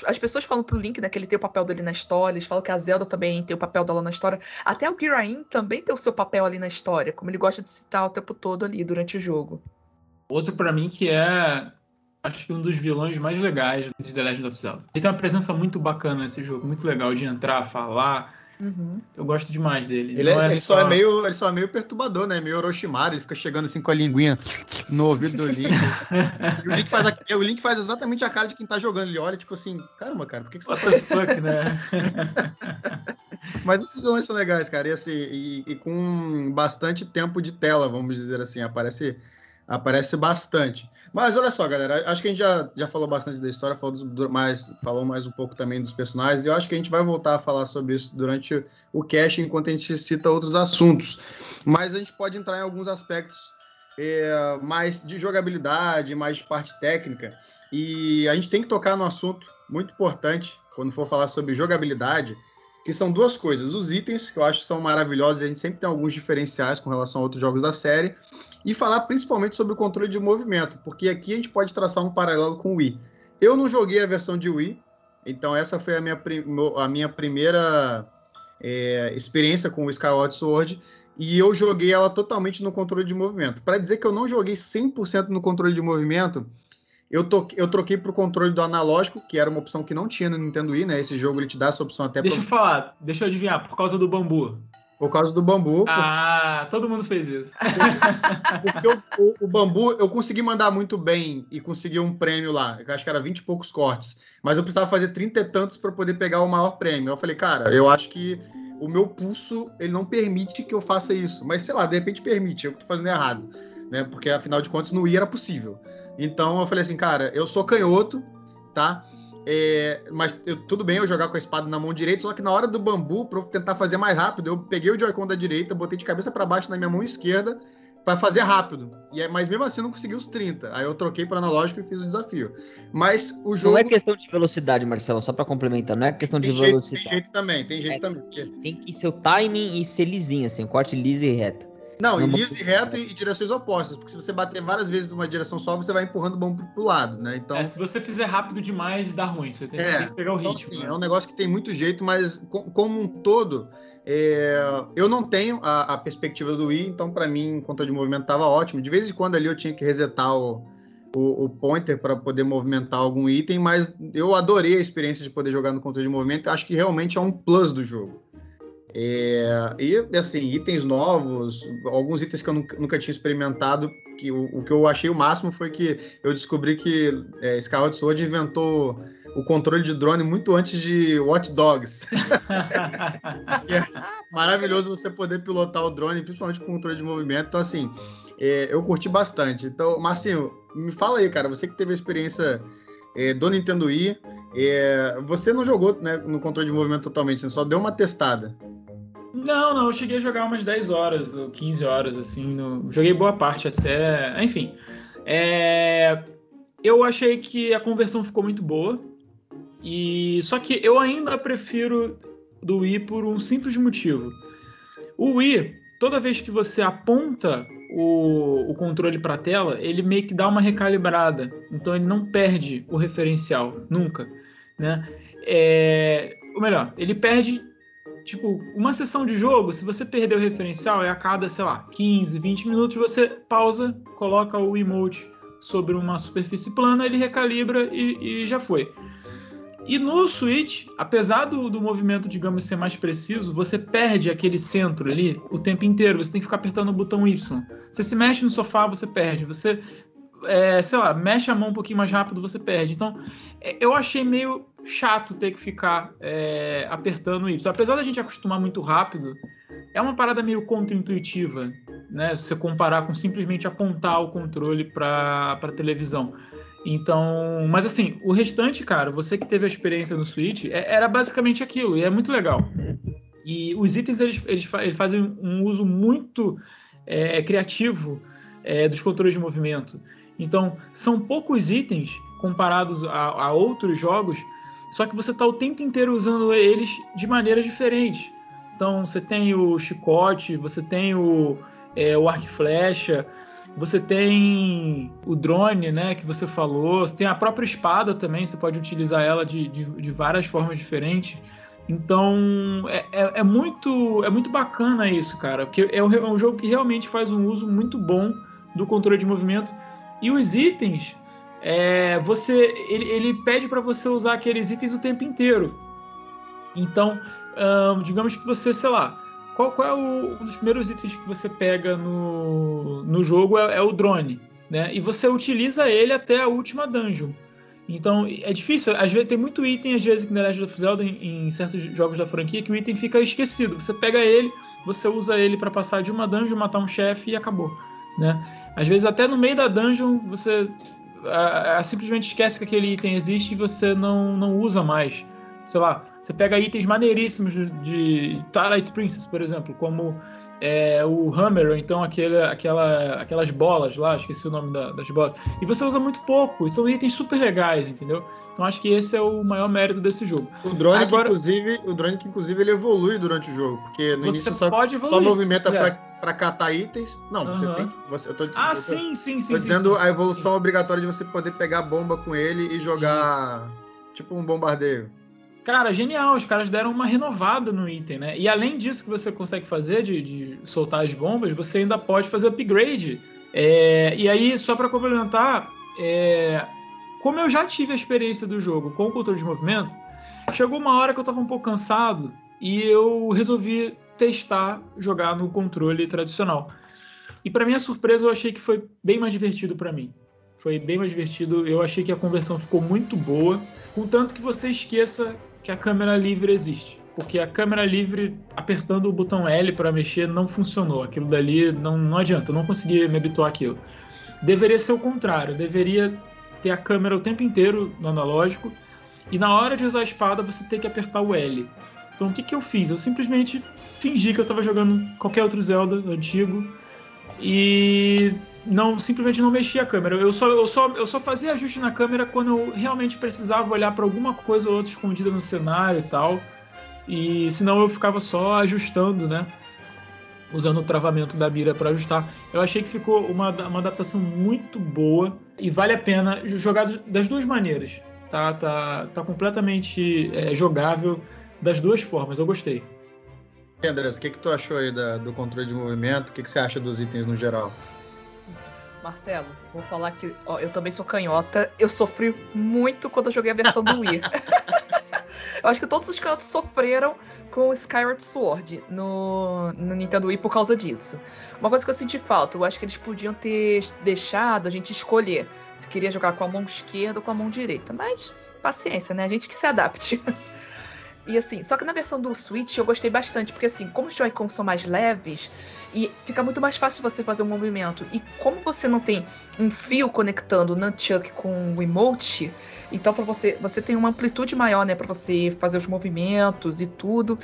[SPEAKER 4] as pessoas falam pro Link, né, que ele tem o papel dele na história, eles falam que a Zelda também tem o papel dela na história. Até o Girain também tem o seu papel ali na história, como ele gosta de citar o tempo todo ali durante o jogo.
[SPEAKER 3] Outro para mim que é acho que um dos vilões mais legais de The Legend of Zelda. Ele tem uma presença muito bacana nesse jogo, muito legal de entrar, falar, Uhum. Eu gosto demais dele.
[SPEAKER 2] Ele, é, é ele só... só... é meio, ele só é meio perturbador, né? Meio Orochimaru, ele fica chegando assim com a linguinha no ouvido do Link. e o Link, faz a, o Link faz exatamente a cara de quem tá jogando. Ele olha, tipo assim, caramba, cara, por que, que você tá fazendo? Fuck, né? Mas esses vilões são legais, cara. E, assim, e, e com bastante tempo de tela, vamos dizer assim. Aparece aparece bastante. Mas olha só, galera, acho que a gente já, já falou bastante da história, falou, dos, mais, falou mais um pouco também dos personagens, e eu acho que a gente vai voltar a falar sobre isso durante o cast, enquanto a gente cita outros assuntos. Mas a gente pode entrar em alguns aspectos é, mais de jogabilidade, mais de parte técnica, e a gente tem que tocar no assunto muito importante quando for falar sobre jogabilidade, que são duas coisas. Os itens, que eu acho que são maravilhosos, a gente sempre tem alguns diferenciais com relação a outros jogos da série, e falar principalmente sobre o controle de movimento, porque aqui a gente pode traçar um paralelo com o Wii. Eu não joguei a versão de Wii, então essa foi a minha, a minha primeira é, experiência com o Skyward Sword, e eu joguei ela totalmente no controle de movimento. Para dizer que eu não joguei 100% no controle de movimento, eu, to, eu troquei para o controle do analógico, que era uma opção que não tinha no Nintendo Wii, né? Esse jogo ele te dá essa opção até
[SPEAKER 3] Deixa pra... eu falar, deixa eu adivinhar, por causa do bambu.
[SPEAKER 2] Por causa do bambu.
[SPEAKER 3] Ah, todo mundo fez isso.
[SPEAKER 2] Porque o, o, o, bambu, eu consegui mandar muito bem e consegui um prêmio lá. Eu acho que era 20 e poucos cortes. Mas eu precisava fazer 30 e tantos para poder pegar o maior prêmio. Eu falei, cara, eu acho que o meu pulso ele não permite que eu faça isso. Mas sei lá, de repente permite, eu que tô fazendo errado. Né? Porque afinal de contas no I era possível. Então eu falei assim, cara, eu sou canhoto, tá? É, mas eu, tudo bem eu jogar com a espada na mão direita, só que na hora do bambu, para eu tentar fazer mais rápido, eu peguei o Joy-Con da direita, botei de cabeça para baixo na minha mão esquerda para fazer rápido. E, é, mas mesmo assim eu não consegui os 30. Aí eu troquei para analógico e fiz o desafio. Mas o jogo.
[SPEAKER 1] Não é questão de velocidade, Marcelo, só para complementar. Não é questão de
[SPEAKER 2] tem
[SPEAKER 1] velocidade.
[SPEAKER 2] Jeito, tem jeito também, tem jeito é, também.
[SPEAKER 1] Tem que ser o timing e ser lisinho, assim, corte liso e reto.
[SPEAKER 2] Não, e liso e reto e direções opostas, porque se você bater várias vezes numa direção só, você vai empurrando o bombo pro lado, né? Então.
[SPEAKER 3] É, se você fizer rápido demais, dá ruim. Você tem, é, tem que pegar o
[SPEAKER 2] então,
[SPEAKER 3] ritmo.
[SPEAKER 2] Sim,
[SPEAKER 3] né?
[SPEAKER 2] é um negócio que tem muito jeito, mas como um todo, é, eu não tenho a, a, perspectiva do Wii, então para mim, controle de movimento tava ótimo. De vez em quando ali eu tinha que resetar o, o, o pointer para poder movimentar algum item, mas eu adorei a experiência de poder jogar no controle de movimento. Acho que realmente é um plus do jogo. É, e assim, itens novos, alguns itens que eu nunca, nunca tinha experimentado, que o, o, que eu achei o máximo foi que eu descobri que é, Skyward Sword inventou o controle de drone muito antes de Watch Dogs. é maravilhoso você poder pilotar o drone, principalmente com controle de movimento. Então, assim, é, eu curti bastante. Então, Marcinho, me fala aí, cara, você que teve a experiência é, do Nintendo Wii, é, você não jogou né, no controle de movimento totalmente, só deu uma testada.
[SPEAKER 3] Não, não, eu cheguei a jogar umas 10 horas ou 15 horas, assim. No... Joguei boa parte até. Enfim. É... Eu achei que a conversão ficou muito boa. E só que eu ainda prefiro do Wii por um simples motivo. O Wii, toda vez que você aponta o, o controle para a tela, ele meio que dá uma recalibrada. Então ele não perde o referencial, nunca. Né? É, ou melhor, ele perde tipo, uma sessão de jogo, se você perder o referencial, é a cada, sei lá, 15, 20 minutos, você pausa, coloca o emote sobre uma superfície plana, ele recalibra e, e já foi. E no Switch, apesar do, do movimento, digamos, ser mais preciso, você perde aquele centro ali o tempo inteiro. Você tem que ficar apertando o botão Y. Você se mexe no sofá, você perde. Você, é, sei lá, mexe a mão um pouquinho mais rápido, você perde. Então, é, eu achei meio chato ter que ficar é, apertando o Y. Apesar da gente acostumar muito rápido, é uma parada meio contra-intuitiva, né? Se você comparar com simplesmente apontar o controle para a televisão. Então, mas assim, o restante, cara, você que teve a experiência no Switch, é, era basicamente aquilo, e é muito legal. E os itens, eles, eles, eles fazem um uso muito é, criativo é, dos controles de movimento. Então, são poucos itens comparados a, a outros jogos, só que você está o tempo inteiro usando eles de maneiras diferentes. Então, você tem o chicote, você tem o, é, o arco e flecha, você tem o drone, né, que você falou. Você tem a própria espada também, você pode utilizar ela de, de, de várias formas diferentes. Então, é, é, é, muito, é muito bacana isso, cara, porque é um, é um jogo que realmente faz um uso muito bom do controle de movimento. E os itens, é, você, ele, ele pede para você usar aqueles itens o tempo inteiro. Então, digamos que você, sei lá, qual, qual é o, um dos primeiros itens que você pega no, no jogo é, é, o drone, né? E você utiliza ele até a última dungeon. Então é difícil, às vezes tem muito item, às vezes, que na Legend of Zelda, em, em, certos jogos da franquia, que o item fica esquecido. Você pega ele, você usa ele para passar de uma dungeon, matar um chefe e acabou, né? Às vezes até no meio da dungeon você simplesmente esquece que aquele item existe e você não, não usa mais. Sei lá, você pega itens maneiríssimos de Twilight Princess, por exemplo, como é, o Hammer, ou então aquele, aquela, aquelas bolas lá, esqueci o nome da, das bolas. E você usa muito pouco, e são itens super legais, entendeu? Então acho que esse é o maior mérito desse jogo.
[SPEAKER 2] O drone, Agora, que, inclusive, o drone que inclusive ele evolui durante o jogo, porque no
[SPEAKER 3] você
[SPEAKER 2] início só, só movimenta para catar itens. Não, uhum. você tem que. Você, eu tô,
[SPEAKER 3] ah,
[SPEAKER 2] eu tô,
[SPEAKER 3] sim, sim, sim.
[SPEAKER 2] Tô
[SPEAKER 3] sim,
[SPEAKER 2] dizendo
[SPEAKER 3] sim,
[SPEAKER 2] a evolução sim. obrigatória de você poder pegar bomba com ele e jogar Isso. tipo um bombardeio.
[SPEAKER 3] Cara, genial, os caras deram uma renovada no item, né? E além disso que você consegue fazer, de, de soltar as bombas, você ainda pode fazer upgrade. É, e aí, só para complementar, é, como eu já tive a experiência do jogo com o controle de movimento, chegou uma hora que eu tava um pouco cansado e eu resolvi testar jogar no controle tradicional. E para minha surpresa, eu achei que foi bem mais divertido para mim. Foi bem mais divertido, eu achei que a conversão ficou muito boa, contanto que você esqueça que a câmera livre existe. Porque a câmera livre, apertando o botão L para mexer, não funcionou. Aquilo dali não, não adianta, eu não consegui me habituar àquilo. Deveria ser o contrário, deveria ter a câmera o tempo inteiro no analógico e na hora de usar a espada você tem que apertar o L. Então o que, que eu fiz? Eu simplesmente fingi que eu estava jogando qualquer outro Zelda antigo e não simplesmente não mexia a câmera. Eu só, eu só, eu só fazia ajuste na câmera quando eu realmente precisava olhar para alguma coisa ou outra escondida no cenário e tal. E senão eu ficava só ajustando, né? usando o travamento da mira para ajustar. Eu achei que ficou uma, uma adaptação muito boa e vale a pena jogar das duas maneiras. Tá, tá, tá completamente é, jogável das duas formas. Eu gostei.
[SPEAKER 2] Andrés, o que, que tu achou aí da, do controle de movimento? O que, que você acha dos itens no geral?
[SPEAKER 4] Marcelo, vou falar que ó, eu também sou canhota. Eu sofri muito quando eu joguei a versão do Wii. eu acho que todos os canhotos sofreram com o Skyward Sword no, no Nintendo Wii por causa disso. Uma coisa que eu senti falta, eu acho que eles podiam ter deixado a gente escolher se queria jogar com a mão esquerda ou com a mão direita. Mas paciência, né? A gente que se adapte. E assim, só que na versão do Switch eu gostei bastante, porque assim, como os Joy-Cons são mais leves, e fica muito mais fácil você fazer um movimento. E como você não tem um fio conectando o Nunchuck com o emote, então para você, você tem uma amplitude maior, né, para você fazer os movimentos e tudo.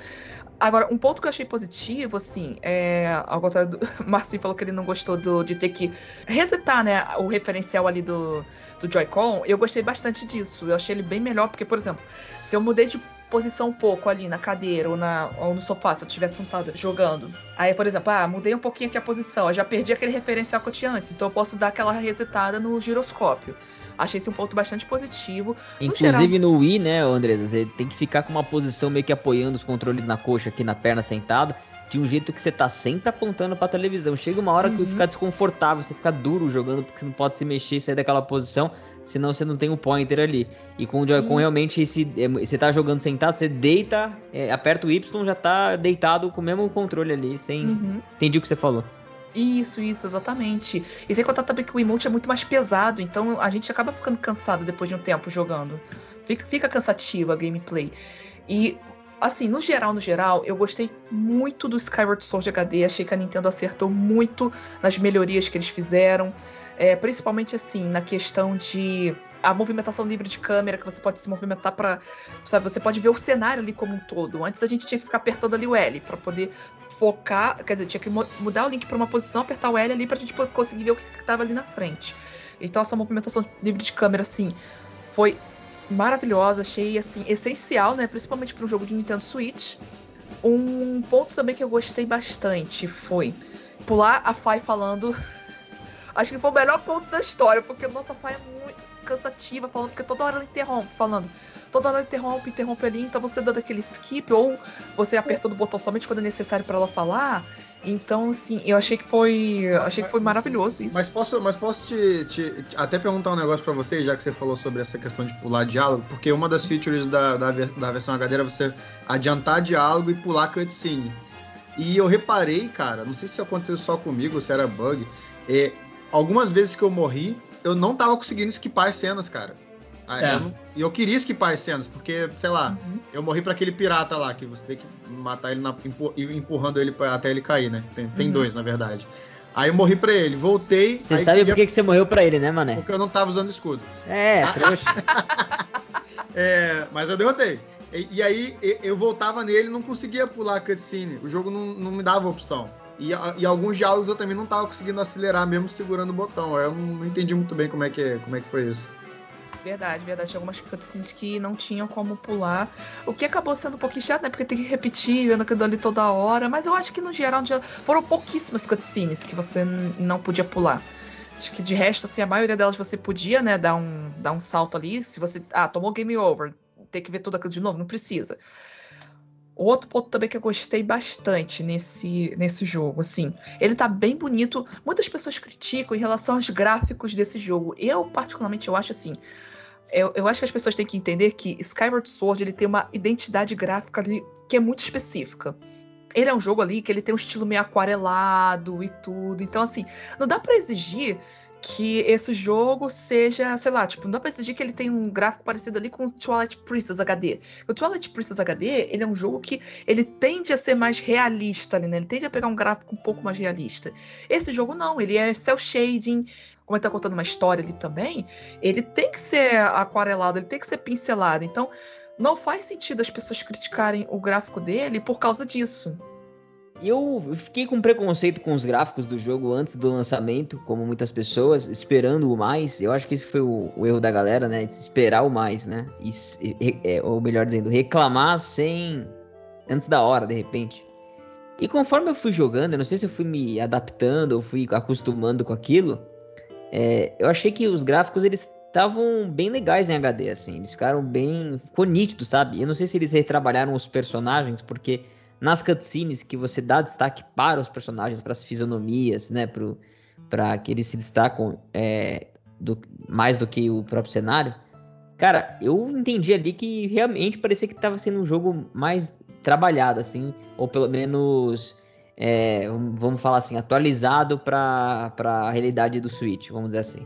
[SPEAKER 4] Agora, um ponto que eu achei positivo, assim, é. Ao contrário do. Marcinho falou que ele não gostou do, de ter que resetar, né? O referencial ali do, do Joy-Con. Eu gostei bastante disso. Eu achei ele bem melhor, porque, por exemplo, se eu mudei de posição um pouco ali na cadeira ou, na, ou no sofá, se eu estiver sentada jogando. Aí, por exemplo, ah, mudei um pouquinho aqui a posição, eu já perdi aquele referencial que eu tinha antes, então eu posso dar aquela resetada no giroscópio. Achei esse um ponto bastante positivo.
[SPEAKER 1] Inclusive no, geral... no Wii, né, Andresa, você tem que ficar com uma posição meio que apoiando os controles na coxa aqui na perna sentado, de um jeito que você tá sempre apontando pra televisão. Chega uma hora uhum. que fica desconfortável, você fica duro jogando porque você não pode se mexer e sair daquela posição senão você não tem o um pointer ali. E com o Joy-Con realmente esse, é, você tá jogando sentado, você deita, é, aperta o Y, já tá deitado com o mesmo controle ali, sem. Uhum. Entendi o que você falou.
[SPEAKER 4] Isso, isso, exatamente. E sem contar também que o emote é muito mais pesado, então a gente acaba ficando cansado depois de um tempo jogando. Fica, fica cansativa a gameplay. E, assim, no geral, no geral, eu gostei muito do Skyward Sword HD. Achei que a Nintendo acertou muito nas melhorias que eles fizeram. É, principalmente assim, na questão de a movimentação livre de câmera, que você pode se movimentar para, sabe, você pode ver o cenário ali como um todo. Antes a gente tinha que ficar apertando ali o L para poder focar, quer dizer, tinha que mudar o link para uma posição, apertar o L ali para a gente conseguir ver o que estava ali na frente. Então essa movimentação livre de câmera assim foi maravilhosa, achei assim essencial, né, principalmente para um jogo de Nintendo Switch. Um ponto também que eu gostei bastante foi pular a Fai falando Acho que foi o melhor ponto da história, porque nossa pai é muito cansativa, falando, porque toda hora ela interrompe, falando. Toda hora ela interrompe, interrompe ali, então você dando aquele skip, ou você apertando o botão somente quando é necessário para ela falar. Então, assim, eu achei que foi. Achei que foi maravilhoso isso.
[SPEAKER 2] Mas posso, mas posso te, te até perguntar um negócio para você, já que você falou sobre essa questão de pular diálogo, porque uma das features da, da, da versão HD era você adiantar diálogo e pular cutscene. E eu reparei, cara, não sei se isso aconteceu só comigo, se era bug. É, algumas vezes que eu morri, eu não tava conseguindo esquipar as cenas, cara. É. Eu e eu queria esquipar as cenas, porque, sei lá, uhum. eu morri para aquele pirata lá, que você tem que matar ele na, empurrando ele pra, até ele cair, né? Tem, tem uhum. dois, na verdade. Aí eu morri pra ele, voltei.
[SPEAKER 1] Você sabe queria... por que, que você morreu pra ele, né, mané?
[SPEAKER 2] Porque eu não tava usando escudo.
[SPEAKER 1] É, trouxa.
[SPEAKER 2] é, mas eu derrotei. E, e, aí eu voltava nele e não conseguia pular a cutscene. O jogo não, não me dava opção. E, e, alguns diálogos eu também não tava conseguindo acelerar mesmo segurando o botão. Eu não, entendi muito bem como é que, como é que foi isso.
[SPEAKER 4] Verdade, verdade. Tinha algumas cutscenes que não tinham como pular. O que acabou sendo um pouquinho chato, né? Porque tem que repetir, vendo aquilo ali toda hora. Mas eu acho que no geral, no geral foram pouquíssimas cutscenes que você não podia pular. Acho que de resto, assim, a maioria delas você podia, né, dar um, dar um salto ali. Se você. Ah, tomou game over. Tem que ver tudo aquilo de novo? Não precisa. Outro ponto também que eu gostei bastante nesse, nesse jogo, assim, ele tá bem bonito. Muitas pessoas criticam em relação aos gráficos desse jogo. Eu, particularmente, eu acho assim. Eu, eu acho que as pessoas têm que entender que Skyward Sword ele tem uma identidade gráfica ali que é muito específica. Ele é um jogo ali que ele tem um estilo meio aquarelado e tudo. Então, assim, não dá para exigir que esse jogo seja, sei lá, tipo, não dá pra exigir que ele tenha um gráfico parecido ali com o Twilight Princess HD. O Twilight Princess HD, ele é um jogo que ele tende a ser mais realista ali, né? Ele tende a pegar um gráfico um pouco mais realista. Esse jogo não, ele é cel shading, como ele tá contando uma história ali também, ele tem que ser aquarelado, ele tem que ser pincelado. Então, não faz sentido as pessoas criticarem o gráfico dele por causa disso
[SPEAKER 1] eu fiquei com preconceito com os gráficos do jogo antes do lançamento, como muitas pessoas, esperando o mais. Eu acho que esse foi o, o erro da galera, né? De esperar o mais, né? E, é, ou melhor dizendo, reclamar sem. antes da hora, de repente. E conforme eu fui jogando, eu não sei se eu fui me adaptando ou fui acostumando com aquilo, é, eu achei que os gráficos eles estavam bem legais em HD, assim. Eles ficaram bem. Ficou nítido, sabe? Eu não sei se eles retrabalharam os personagens, porque nas cutscenes que você dá destaque para os personagens, para as fisionomias, né? Para que eles se destacam é, do, mais do que o próprio cenário. Cara, eu entendi ali que realmente parecia que estava sendo um jogo mais trabalhado, assim, ou pelo menos, é, vamos falar assim, atualizado para a realidade do Switch, vamos dizer assim.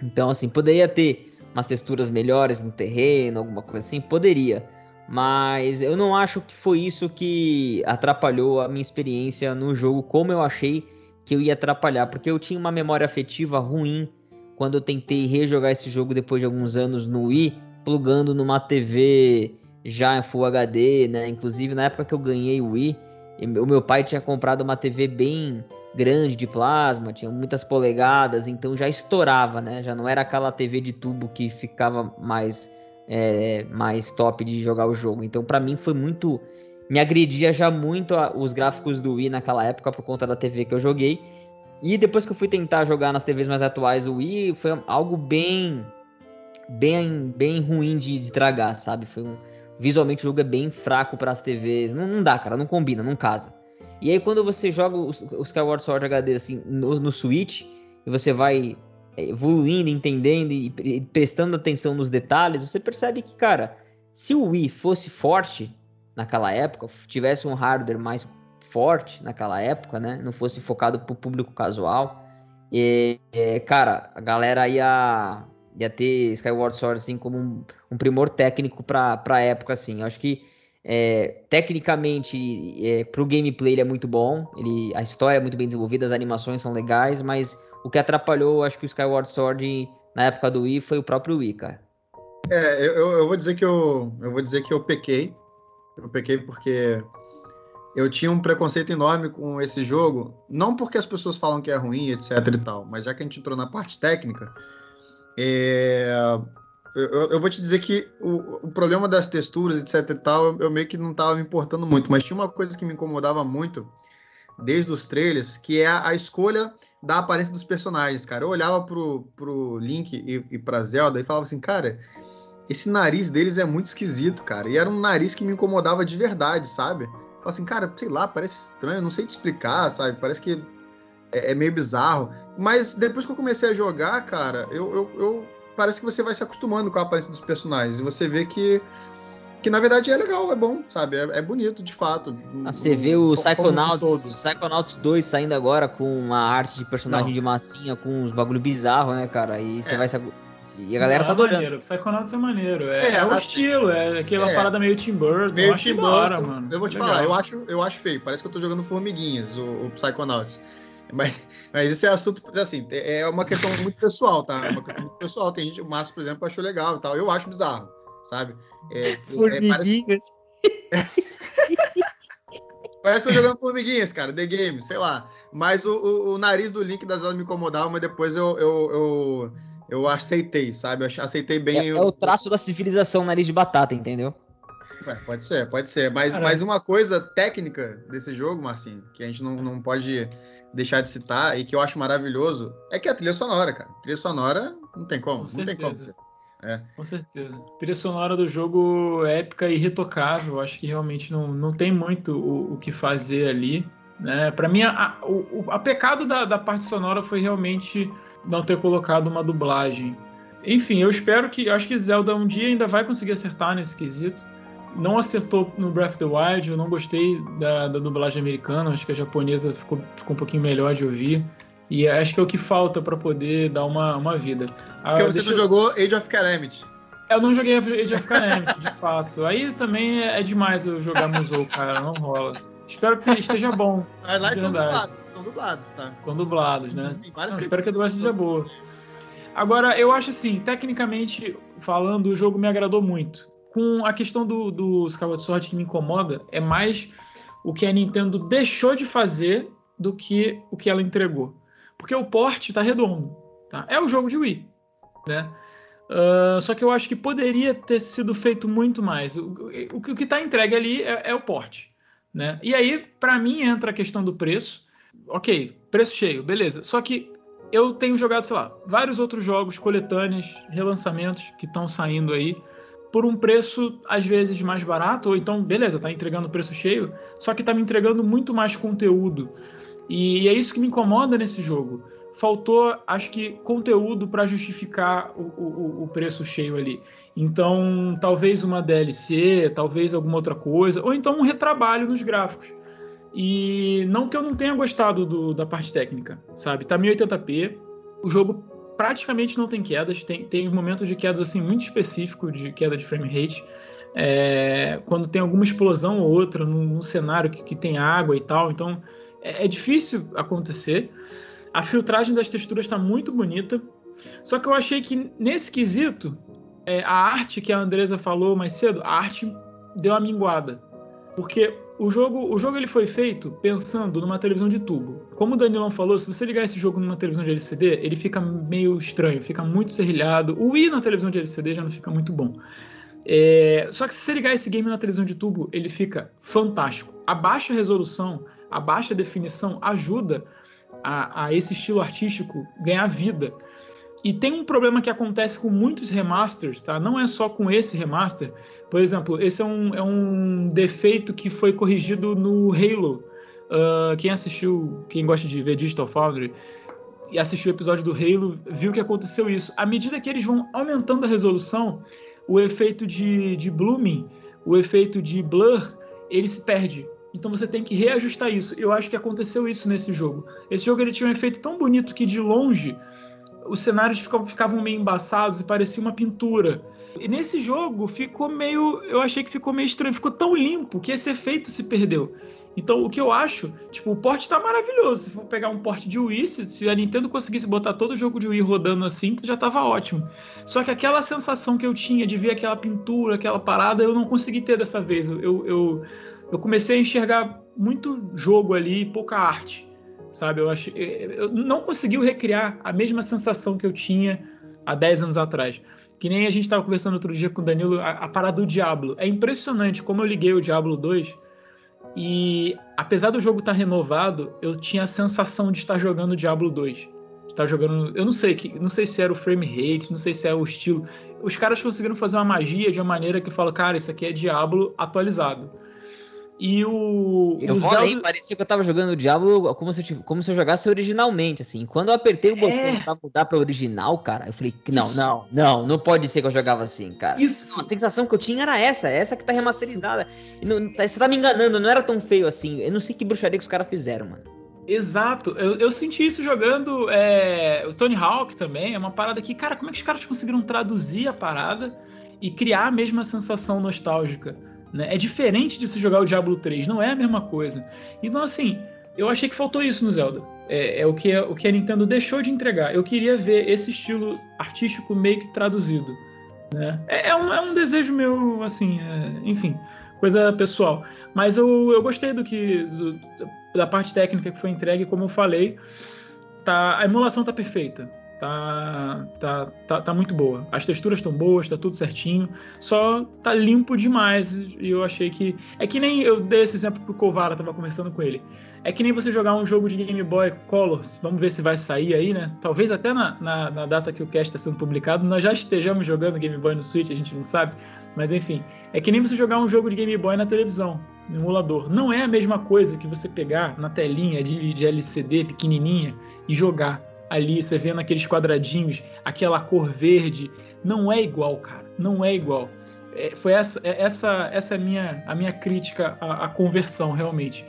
[SPEAKER 1] Então, assim, poderia ter umas texturas melhores no terreno, alguma coisa assim, poderia. Mas eu não acho que foi isso que atrapalhou a minha experiência no jogo, como eu achei que eu ia atrapalhar, porque eu tinha uma memória afetiva ruim quando eu tentei rejogar esse jogo depois de alguns anos no Wii, plugando numa TV já em Full HD, né? Inclusive na época que eu ganhei o Wii, o meu pai tinha comprado uma TV bem grande de plasma, tinha muitas polegadas, então já estourava, né? Já não era aquela TV de tubo que ficava mais é, mais top de jogar o jogo. Então para mim foi muito me agredia já muito a, os gráficos do Wii naquela época por conta da TV que eu joguei. E depois que eu fui tentar jogar nas TVs mais atuais o Wii, foi algo bem bem bem ruim de, de tragar, sabe? Foi um visualmente o jogo é bem fraco para as TVs, não, não dá, cara, não combina, não casa. E aí quando você joga o, o Skyward Sword HD assim no, no Switch, e você vai evoluindo, entendendo e, prestando atenção nos detalhes, você percebe que, cara, se o Wii fosse forte naquela época, tivesse um hardware mais forte naquela época, né? Não fosse focado pro público casual, e, e cara, a galera ia ia ter Skyward Sword assim como um, um primor técnico para a época assim. Eu acho que é, tecnicamente, é, pro gameplay ele é muito bom, ele, a história é muito bem desenvolvida, as animações são legais, mas o que atrapalhou, acho que o Skyward Sword na época do Wii foi o próprio Wii, cara.
[SPEAKER 2] É, eu, eu vou dizer que eu, eu vou dizer que eu pequei. Eu pequei porque eu tinha um preconceito enorme com esse jogo, não porque as pessoas falam que é ruim, etc e tal, mas já que a gente entrou na parte técnica, é, eu, eu, vou te dizer que o, o, problema das texturas, etc e tal, eu, meio que não estava me importando muito, mas tinha uma coisa que me incomodava muito desde os trailers, que é a, a escolha da aparência dos personagens, cara. Eu olhava pro, pro Link e, e pra Zelda e falava assim, cara, esse nariz deles é muito esquisito, cara. E era um nariz que me incomodava de verdade, sabe? Falava assim, cara, sei lá, parece estranho, não sei te explicar, sabe? Parece que é, é meio bizarro. Mas depois que eu comecei a jogar, cara, eu, eu, eu parece que você vai se acostumando com a aparência dos personagens. E você vê que, que na verdade é legal, é bom, sabe? É, é bonito, de fato.
[SPEAKER 1] Ah, você vê o Psychonauts, o Psychonauts 2 saindo agora com uma arte de personagem Não. de massinha, com uns bagulho bizarro, né, cara? E você é. vai se e a galera Não, tá é adorando.
[SPEAKER 3] Maneiro. Psychonauts é maneiro. É, é, é o assim, estilo, é aquela é, parada meio Tim Burton. Meio Tim Burton. Hora, mano.
[SPEAKER 2] Eu vou te Legal. falar, eu acho, eu acho feio. Parece que eu tô jogando formiguinhas, o, o Psychonauts. Mas, mas esse é assunto, assim, é uma questão muito pessoal, tá? É uma questão muito pessoal. Tem gente, o Márcio, por exemplo, achou legal e tal. Eu acho bizarro, sabe? É, é
[SPEAKER 1] Formiguinhas.
[SPEAKER 2] É, parece... que tô jogando formiguinhas, cara, The Game, sei lá. Mas o, o, o nariz do Link das Zelda me incomodava, mas depois eu, eu, eu, eu aceitei, sabe? Eu aceitei bem.
[SPEAKER 1] É, é o traço da civilização nariz de batata, entendeu?
[SPEAKER 2] É, pode ser, pode ser. Mas, mas uma coisa técnica desse jogo, Marcinho, que a gente não, não pode deixar de citar e que eu acho maravilhoso é que a trilha sonora, cara. A trilha sonora não tem como, Com não tem como.
[SPEAKER 3] É. Com certeza. A trilha sonora do jogo é épica e retocável. Acho que realmente não, não tem muito o, o que fazer ali. Né? Para mim, a, o, a pecado da, da parte sonora foi realmente não ter colocado uma dublagem. Enfim, eu espero que. Acho que Zelda um dia ainda vai conseguir acertar nesse quesito não acertou no Breath of the Wild, eu não gostei da, da dublagem americana, acho que a japonesa ficou, ficou um pouquinho melhor de ouvir. E acho que é o que falta para poder dar uma, uma vida.
[SPEAKER 2] Ah, Porque você não eu... jogou Age of Calamity.
[SPEAKER 3] Eu não joguei Age of Calamity, de fato. Aí também é demais eu jogar Musou, cara, não rola. Espero que esteja bom.
[SPEAKER 2] Mas lá estão dublados, estão dublados, tá?
[SPEAKER 3] Estão dublados, né? Não, espero que a dublagem seja boa. Agora, eu acho assim, tecnicamente falando, o jogo me agradou muito com a questão do, do Skyward Sword que me incomoda é mais o que a Nintendo deixou de fazer do que o que ela entregou. Porque o porte está redondo. Tá? É o jogo de Wii. Né? Uh, só que eu acho que poderia ter sido feito muito mais. O, o, o que está entregue ali é, é, o porte. Né? E aí, para mim, entra a questão do preço. Ok, preço cheio, beleza. Só que eu tenho jogado, sei lá, vários outros jogos, coletâneas, relançamentos que estão saindo aí por um preço às vezes mais barato, ou então, beleza, tá entregando preço cheio, só que tá me entregando muito mais conteúdo. E é isso que me incomoda nesse jogo. Faltou, acho que, conteúdo para justificar o, o, o, preço cheio ali. Então, talvez uma DLC, talvez alguma outra coisa, ou então um retrabalho nos gráficos. E não que eu não tenha gostado do, da parte técnica, sabe? Tá 1080p, o jogo praticamente não tem quedas, tem, tem momentos de quedas assim muito específicos de queda de frame rate. É, quando tem alguma explosão ou outra num, cenário que, que, tem água e tal, então é, é difícil acontecer. A filtragem das texturas está muito bonita, só que eu achei que nesse quesito é, a arte que a Andresa falou mais cedo, a arte deu uma minguada, porque o jogo, o jogo ele foi feito pensando numa televisão de tubo. Como o Danilão falou, se você ligar esse jogo numa televisão de LCD, ele fica meio estranho, fica muito serrilhado. O Wii na televisão de LCD já não fica muito bom. É... Só que se você ligar esse game na televisão de tubo, ele fica fantástico. A baixa resolução, a baixa definição ajuda a, a esse estilo artístico ganhar vida. E tem um problema que acontece com muitos remasters, tá? Não é só com esse remaster. Por exemplo, esse é um, é um defeito que foi corrigido no Halo. Uh, quem assistiu, quem gosta de ver Digital Foundry e assistiu o episódio do Halo, viu que aconteceu isso. À medida que eles vão aumentando a resolução, o efeito de, de blooming, o efeito de blur, ele se perde. Então você tem que reajustar isso. Eu acho que aconteceu isso nesse jogo. Esse jogo ele tinha um efeito tão bonito que de longe os cenários ficavam, meio embaçados e parecia uma pintura. E nesse jogo ficou meio. Eu achei que ficou meio estranho, ficou tão limpo que esse efeito se perdeu. Então, o que eu acho, tipo, o porte tá maravilhoso. Se for pegar um porte de Wii, se a Nintendo conseguisse botar todo o jogo de Wii rodando assim, já tava ótimo. Só que aquela sensação que eu tinha de ver aquela pintura, aquela parada, eu não consegui ter dessa vez. Eu, eu, eu comecei a enxergar muito jogo ali e pouca arte sabe? Eu, acho, eu não conseguiu recriar a mesma sensação que eu tinha há 10 anos atrás. Que nem a gente estava conversando outro dia com o Danilo, a, a parada do Diablo. É impressionante como eu liguei o Diablo 2 e, apesar do jogo estar tá renovado, eu tinha a sensação de estar jogando o Diablo 2. Estar jogando. Eu não sei, não sei se era o frame rate, não sei se é o estilo. Os caras conseguiram fazer uma magia de uma maneira que eu falo, cara, isso aqui é Diablo atualizado. E o.
[SPEAKER 1] Eu falei, Zelda... parecia que eu tava jogando o Diablo como se, eu, como se eu jogasse originalmente, assim. Quando eu apertei o botão é... pra mudar pra original, cara, eu falei, não, Isso. não, não, não pode ser que eu jogava assim, cara. Isso. a sensação que eu tinha era essa, essa que tá remasterizada. Não, tá, você tá me enganando, não era tão feio assim. Eu não sei que bruxaria que os caras fizeram, mano.
[SPEAKER 3] Exato, eu, eu senti isso jogando é, o Tony Hawk também. É uma parada que, cara, como é que os caras conseguiram traduzir a parada e criar a mesma sensação nostálgica? Né? É diferente de se jogar o Diablo 3, não é a mesma coisa. Então, assim, eu achei que faltou isso no Zelda. É, é, o, que, o que a Nintendo deixou de entregar. Eu queria ver esse estilo artístico meio que traduzido. Né? É, é, um, é um desejo meu, assim, é, enfim, coisa pessoal. Mas eu, eu gostei do que do, da parte técnica que foi entregue, como eu falei, tá, a emulação tá perfeita tá, tá, tá, tá muito boa. As texturas estão boas, tá tudo certinho, só tá limpo demais. E eu achei que. É que nem eu dei esse exemplo pro Kovara, tava conversando com ele. É que nem você jogar um jogo de Game Boy Color, vamos ver se vai sair aí, né? Talvez até na, na, na data que o cast está sendo publicado, nós já estejamos jogando Game Boy no Switch, a gente não sabe. Mas enfim, é que nem você jogar um jogo de Game Boy na televisão, no emulador. Não é a mesma coisa que você pegar na telinha de, de LCD pequenininha e jogar ali, você vê naqueles quadradinhos, aquela cor verde. Não é igual, cara. Não é igual. É, foi essa, é, essa, essa é a minha, a minha crítica à, à conversão, realmente.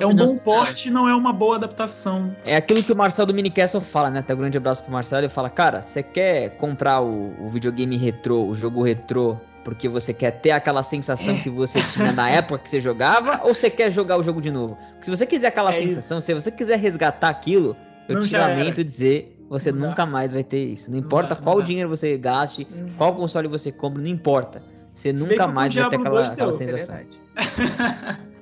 [SPEAKER 3] É um bom porte, não é uma boa adaptação.
[SPEAKER 1] É aquilo que o Marcelo do Minicastle fala, né? Até um grande abraço pro Marcelo. Ele fala, cara, você quer comprar o, o videogame retrô, o jogo retrô, porque você quer ter aquela sensação é. que você tinha na época que você jogava, ou você quer jogar o jogo de novo? Porque se você quiser aquela é sensação, isso. se você quiser resgatar aquilo, eu não te lamento dizer, você não nunca dá. mais vai ter isso. Não importa não qual dinheiro você gaste, uhum. qual console você compra, não importa. Você Se nunca mais vai ter aquela, aquela sensação.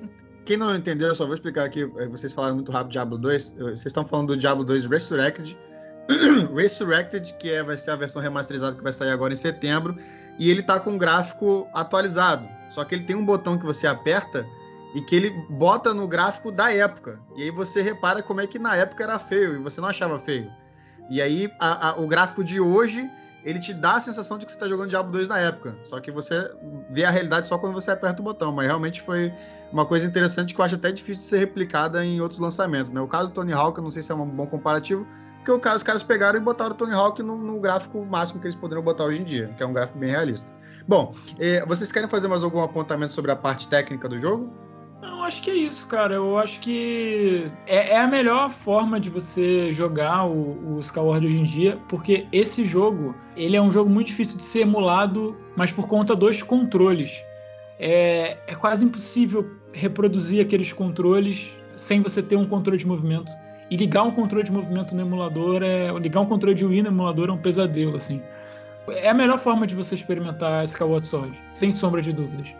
[SPEAKER 2] Quem não entendeu, eu só vou explicar aqui. Eh, vocês falaram muito rápido Diablo 2. Vocês estão falando do Diablo 2 Resurrected. Resurrected, que é, vai ser a versão remasterizada que vai sair agora em setembro. E ele tá com um gráfico atualizado. Só que ele tem um botão que você aperta e que ele bota no gráfico da época. E aí você repara como é que na época era feio e você não achava feio. E aí a, a, o gráfico de hoje ele te dá a sensação de que você está jogando Diablo 2 na época. Só que você vê a realidade só quando você aperta o botão. Mas realmente foi uma coisa interessante que eu acho até difícil de ser replicada em outros lançamentos. Né? O caso do Tony Hawk, eu não sei se é um bom comparativo, porque os caras pegaram e botaram o Tony Hawk no, no, gráfico máximo que eles poderiam botar hoje em dia, que é um gráfico bem realista. Bom, eh, vocês querem fazer mais algum apontamento sobre a parte técnica do jogo?
[SPEAKER 3] Não, acho que é isso, cara. Eu acho que é, é a melhor forma de você jogar o, o Skyward hoje em dia, porque esse jogo, ele é um jogo muito difícil de ser emulado, mas por conta dos controles. É, é quase impossível reproduzir aqueles controles sem você ter um controle de movimento. E ligar um controle de movimento no emulador é. Ligar um controle de Wii no emulador é um pesadelo, assim. É a melhor forma de você experimentar Skyward Sword, sem sombra de dúvidas.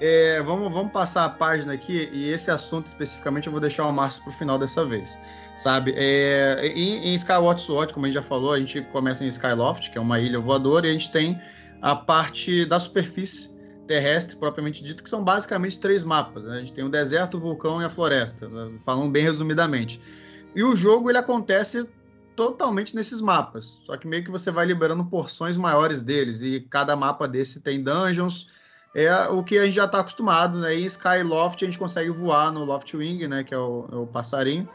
[SPEAKER 2] É, vamos, vamos passar a página aqui e esse assunto especificamente eu vou deixar o Márcio para o final dessa vez, sabe? É, em, em Sword, como a gente já falou, a gente começa em Skyloft, que é uma ilha voadora, e a gente tem a parte da superfície terrestre propriamente dito, que são basicamente três mapas. Né? A gente tem o deserto, o vulcão e a floresta, né? falando bem resumidamente. E o jogo ele acontece totalmente nesses mapas, só que meio que você vai liberando porções maiores deles e cada mapa desse tem dungeons é o que a gente já está acostumado, né? Em Skyloft a gente consegue voar no Loftwing, né? Que é o, é o passarinho,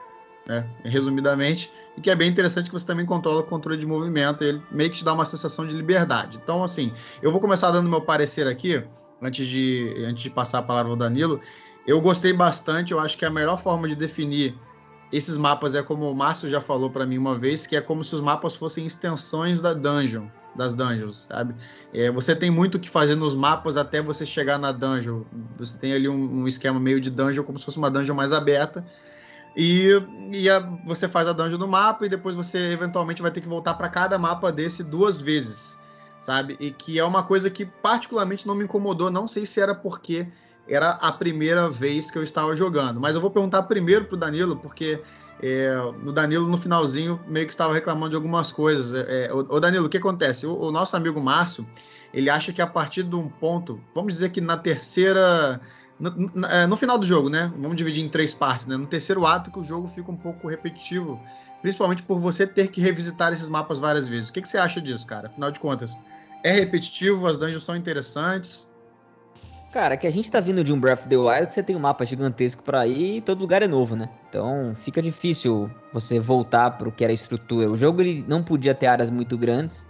[SPEAKER 2] né? Resumidamente. E que é bem interessante que você também controla o controle de movimento. ele meio que te dá uma sensação de liberdade. Então, assim, eu vou começar dando meu parecer aqui, antes de, antes de passar a palavra ao Danilo. Eu gostei bastante, eu acho que a melhor forma de definir esses mapas é como o Márcio já falou para mim uma vez, que é como se os mapas fossem extensões da dungeon das dungeons, sabe? É, você tem muito o que fazer nos mapas até você chegar na dungeon. Você tem ali um, um esquema meio de dungeon, como se fosse uma dungeon mais aberta. E, e a, você faz a dungeon no mapa e depois você eventualmente vai ter que voltar para cada mapa desse duas vezes, sabe? E que é uma coisa que particularmente não me incomodou. Não sei se era porque era a primeira vez que eu estava jogando. Mas eu vou perguntar primeiro pro Danilo, porque é, no Danilo, no finalzinho, meio que estava reclamando de algumas coisas. É, é o, Danilo, o que acontece? O, o, nosso amigo Márcio, ele acha que a partir de um ponto, vamos dizer que na terceira. No, no, é, no, final do jogo, né? Vamos dividir em três partes, né? No terceiro ato, que o jogo fica um pouco repetitivo, principalmente por você ter que revisitar esses mapas várias vezes. O que, que você acha disso, cara? Afinal de contas, é repetitivo, as dungeons são interessantes.
[SPEAKER 1] Cara, que a gente tá vindo de um Breath of the Wild que você tem um mapa gigantesco para ir e todo lugar é novo, né? Então fica difícil você voltar pro que era a estrutura. O jogo ele não podia ter áreas muito grandes.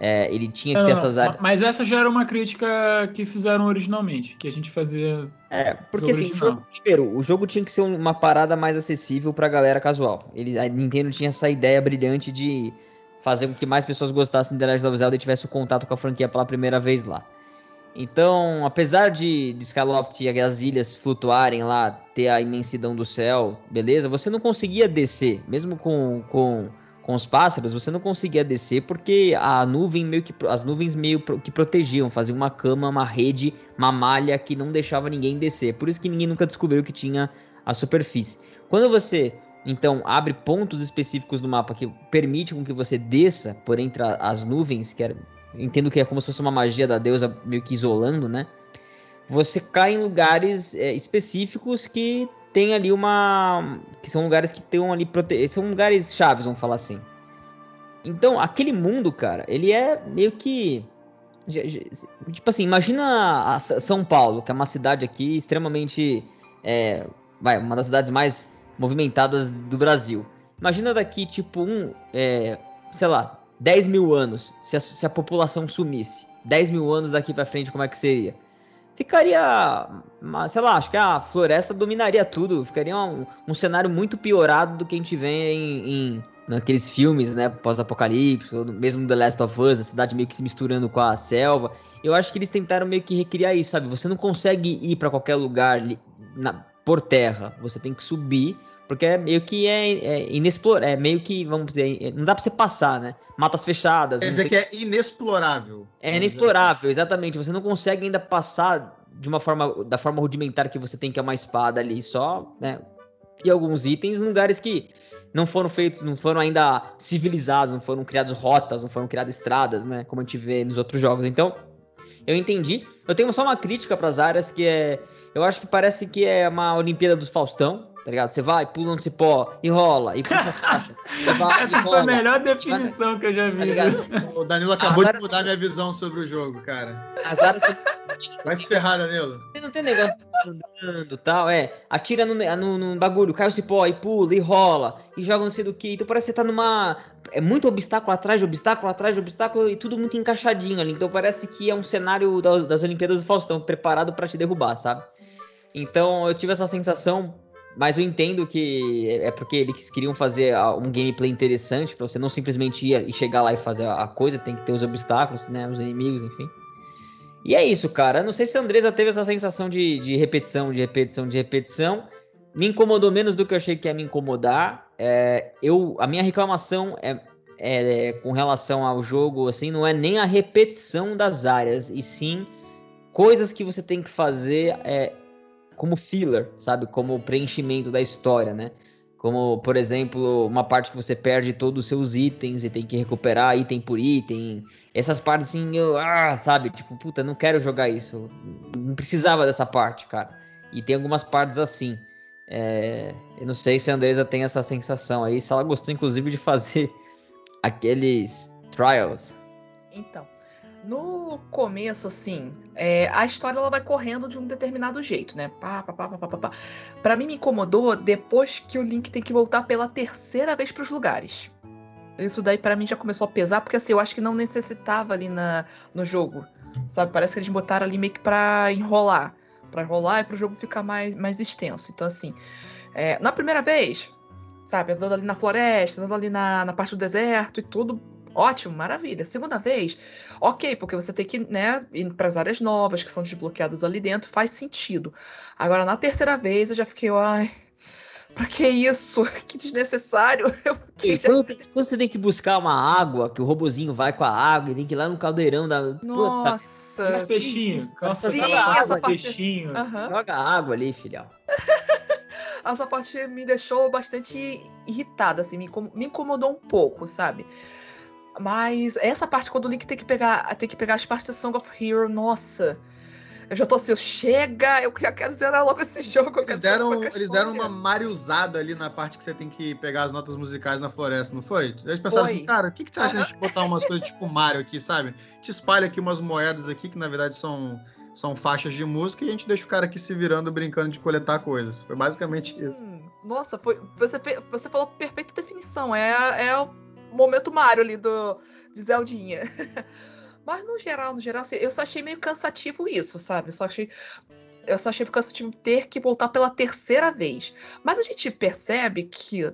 [SPEAKER 1] É, ele tinha que não, ter essas áreas.
[SPEAKER 3] Mas essa já era uma crítica que fizeram originalmente, que a gente fazia.
[SPEAKER 1] É, porque assim, o jogo, primeiro, o jogo tinha que ser uma parada mais acessível pra galera casual. Ele, a Nintendo tinha essa ideia brilhante de fazer com que mais pessoas gostassem de Legend of Zelda e tivesse o contato com a franquia pela primeira vez lá. Então, apesar de, de e as ilhas flutuarem lá, ter a imensidão do céu, beleza? Você não conseguia descer, mesmo com, com, com os pássaros, você não conseguia descer porque a nuvem meio que as nuvens meio que protegiam, faziam uma cama, uma rede, uma malha que não deixava ninguém descer. Por isso que ninguém nunca descobriu que tinha a superfície. Quando você então abre pontos específicos no mapa que permite com que você desça por entre as nuvens, que era entendo que é como se fosse uma magia da deusa meio que isolando, né? Você cai em lugares é, específicos que tem ali uma. que são lugares que estão ali. Prote... São lugares chaves, vamos falar assim. Então, aquele mundo, cara, ele é meio que. Tipo assim, imagina São Paulo, que é uma cidade aqui extremamente. É, vai, uma das cidades mais movimentadas do Brasil. Imagina daqui, tipo, um. É, sei lá, 10 mil anos, se a, se a população sumisse, 10 mil anos daqui para frente, como é que seria? Ficaria, sei lá, acho que a floresta dominaria tudo, ficaria um, um cenário muito piorado do que a gente vê em, em naqueles filmes, né, pós-apocalipse, mesmo The Last of Us, a cidade meio que se misturando com a selva. Eu acho que eles tentaram meio que recriar isso, sabe? Você não consegue ir para qualquer lugar na, por terra, você tem que subir porque é meio que é, é inexplorável. É meio que, vamos dizer, é, não dá pra você passar, né? Matas fechadas.
[SPEAKER 2] Quer dizer que é inexplorável.
[SPEAKER 1] É inexplorável, exatamente. Você não consegue ainda passar de uma forma, da forma rudimentar que você tem, que é uma espada ali, só, né? E alguns itens em lugares que não foram feitos, não foram ainda civilizados, não foram criados rotas, não foram criadas estradas, né? Como a gente vê nos outros jogos. Então, eu entendi. Eu tenho só uma crítica para as áreas que é Eu acho que parece que é uma Olimpíada dos Faustão, tá ligado? Você vai, pula no cipó, e rola, e puxa a faixa. Vai,
[SPEAKER 3] Essa foi a melhor definição que eu já vi.
[SPEAKER 2] Tá o Danilo acabou de mudar minha visão sobre o jogo, cara.
[SPEAKER 1] As áreas
[SPEAKER 2] Vai se ferrar, Danilo.
[SPEAKER 1] Não tem negócio andando tal, é. Atira no, no, no, bagulho, cai o cipó, e pula, e rola, e joga não sei do que. Então parece que você tá numa. É muito obstáculo atrás de obstáculo, atrás de obstáculo, e tudo muito encaixadinho ali. Então parece que é um cenário das, das Olimpíadas do Faustão, preparado para te derrubar, sabe? Então eu tive essa sensação mas eu entendo que é porque eles queriam fazer um gameplay interessante para você não simplesmente ir e chegar lá e fazer a coisa, tem que ter os obstáculos, né, os inimigos, enfim. E é isso, cara. Não sei se a Andresa teve essa sensação de, de repetição, de repetição, de repetição. Me incomodou menos do que eu achei que ia me incomodar. É, eu, a minha reclamação é, é, com relação ao jogo, assim, não é nem a repetição das áreas, e sim coisas que você tem que fazer é, como filler, sabe? Como preenchimento da história, né? Como, por exemplo, uma parte que você perde todos os seus itens e tem que recuperar item por item. Essas partes assim, eu, ah, sabe? Tipo, puta, não quero jogar isso. Não precisava dessa parte, cara. E tem algumas partes assim. É, eu não sei se a Andresa tem essa sensação aí, se ela gostou, inclusive, de fazer aqueles trials.
[SPEAKER 4] Então, no começo, assim, é, a história ela vai correndo de um determinado jeito, né? Pá, pá, pá, pá, pá, pá. Pra mim me incomodou depois que o Link tem que voltar pela terceira vez pros lugares. Isso daí para mim já começou a pesar, porque assim, eu acho que não necessitava ali na, no jogo. Sabe? Parece que eles botaram ali meio que pra enrolar. Pra enrolar e pro jogo ficar mais, mais extenso. Então, assim, é, na primeira vez, sabe, andando ali na floresta, andando ali na, na parte do deserto e tudo, Ótimo, maravilha. Segunda vez, ok, porque você tem que né, ir para as áreas novas que são desbloqueadas ali dentro, faz sentido. Agora, na terceira vez, eu já fiquei, ai, Pra que isso? Que desnecessário.
[SPEAKER 1] Sim, quando, quando, você tem que buscar uma água, que o robozinho vai com a água e tem que ir lá no caldeirão da.
[SPEAKER 3] Nossa! Puta, peixinho. Nossa,
[SPEAKER 4] Sim, essa
[SPEAKER 3] parte... peixinho.
[SPEAKER 1] Uhum. Joga água ali, filhão.
[SPEAKER 4] essa parte me deixou bastante irritada, assim, me, incomodou um pouco, sabe? Mas essa parte, quando o Link tem que pegar, tem que pegar as partes do Song of Hero, nossa. Eu já tô assim, chega, eu já quero zerar logo esse jogo.
[SPEAKER 2] Eles deram, eles deram uma mariusada ali na parte que você tem que pegar as notas musicais na floresta, não foi? Eles pensaram foi. assim, cara, o que, que você acha de gente botar umas coisas tipo Mario aqui, sabe? Te espalha aqui umas moedas aqui, que na verdade são, são faixas de música, e a gente deixa o cara aqui se virando, brincando de coletar coisas. Foi basicamente hum, isso.
[SPEAKER 4] Nossa, foi, você, você falou perfeita definição. É, é o momento Mario ali do, de Zeldinha. Mas no geral, no geral, assim, eu só achei meio cansativo isso, sabe? Eu só achei. Eu só achei cansativo ter que voltar pela terceira vez. Mas a gente percebe que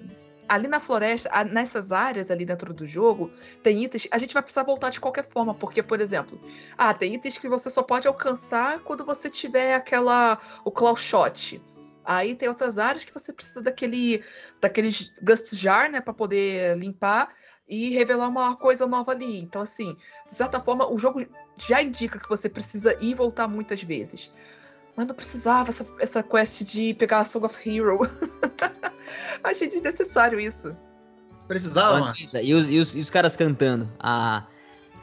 [SPEAKER 4] ali na floresta, nessas áreas ali dentro do jogo, tem itens. A gente vai precisar voltar de qualquer forma, porque, por exemplo, ah, tem itens que você só pode alcançar quando você tiver aquela. o claw shot. Aí tem outras áreas que você precisa daquele. daqueles gust jar, né, para poder limpar e revelar uma coisa nova ali. Então, assim, de certa forma, o jogo já indica que você precisa ir e voltar muitas vezes. Mas não precisava essa, essa quest de pegar a Song of Hero. Achei desnecessário isso.
[SPEAKER 2] Precisava, mano.
[SPEAKER 1] E os, e, os, e os caras cantando. A,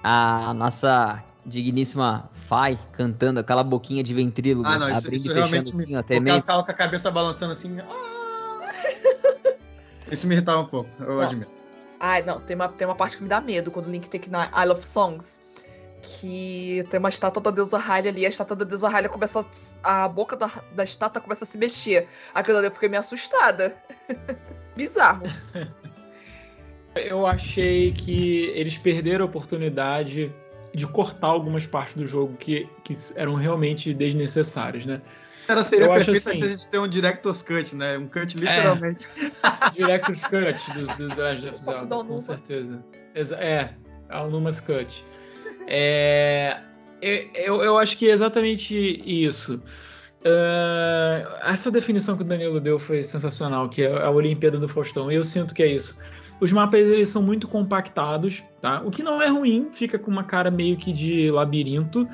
[SPEAKER 1] a nossa digníssima Fai cantando aquela boquinha de ventrílogo.
[SPEAKER 2] Ah, não, isso, abrindo isso e fechando assim, me... até meio. ficava com a cabeça balançando assim. Ah! isso me irritava um pouco, eu não. admito.
[SPEAKER 4] Ai, não, tem uma, tem uma parte que me dá medo quando o Link tem que ir na Isle of Songs. Que tem uma estátua da deusa Hylia ali, a estátua da deusa Hylia começa. A, a boca da, da estátua começa a se mexer. Aquilo ali eu fiquei meio assustada. Bizarro.
[SPEAKER 3] Eu achei que eles perderam a oportunidade de cortar algumas partes do jogo que, que eram realmente desnecessárias, né?
[SPEAKER 2] Era, seria eu perfeito assim, se a gente ter um Director's Cut, né? Um cut literalmente.
[SPEAKER 3] É, director's Cut do, do, do Legend of Zelda, com certeza. É, é o Numas Cut. É, eu, eu acho que é exatamente isso. Uh, essa definição que o Danilo deu foi sensacional, que é a Olimpíada do Faustão. E eu sinto que é isso. Os mapas eles são muito compactados, tá? O que não é ruim, fica com uma cara meio que de labirinto.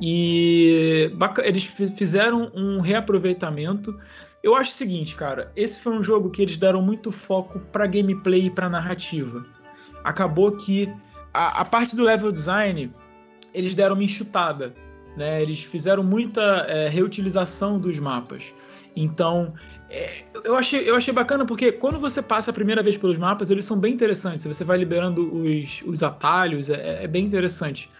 [SPEAKER 3] E eles fizeram um reaproveitamento. Eu acho o seguinte, cara, esse foi um jogo que eles deram muito foco para gameplay e para narrativa. Acabou que a, a, parte do level design eles deram uma enxutada, né? Eles fizeram muita é, reutilização dos mapas. Então, é, eu, achei, eu achei bacana porque quando você passa a primeira vez pelos mapas, eles são bem interessantes. Você vai liberando os, os atalhos, é, é bem interessante.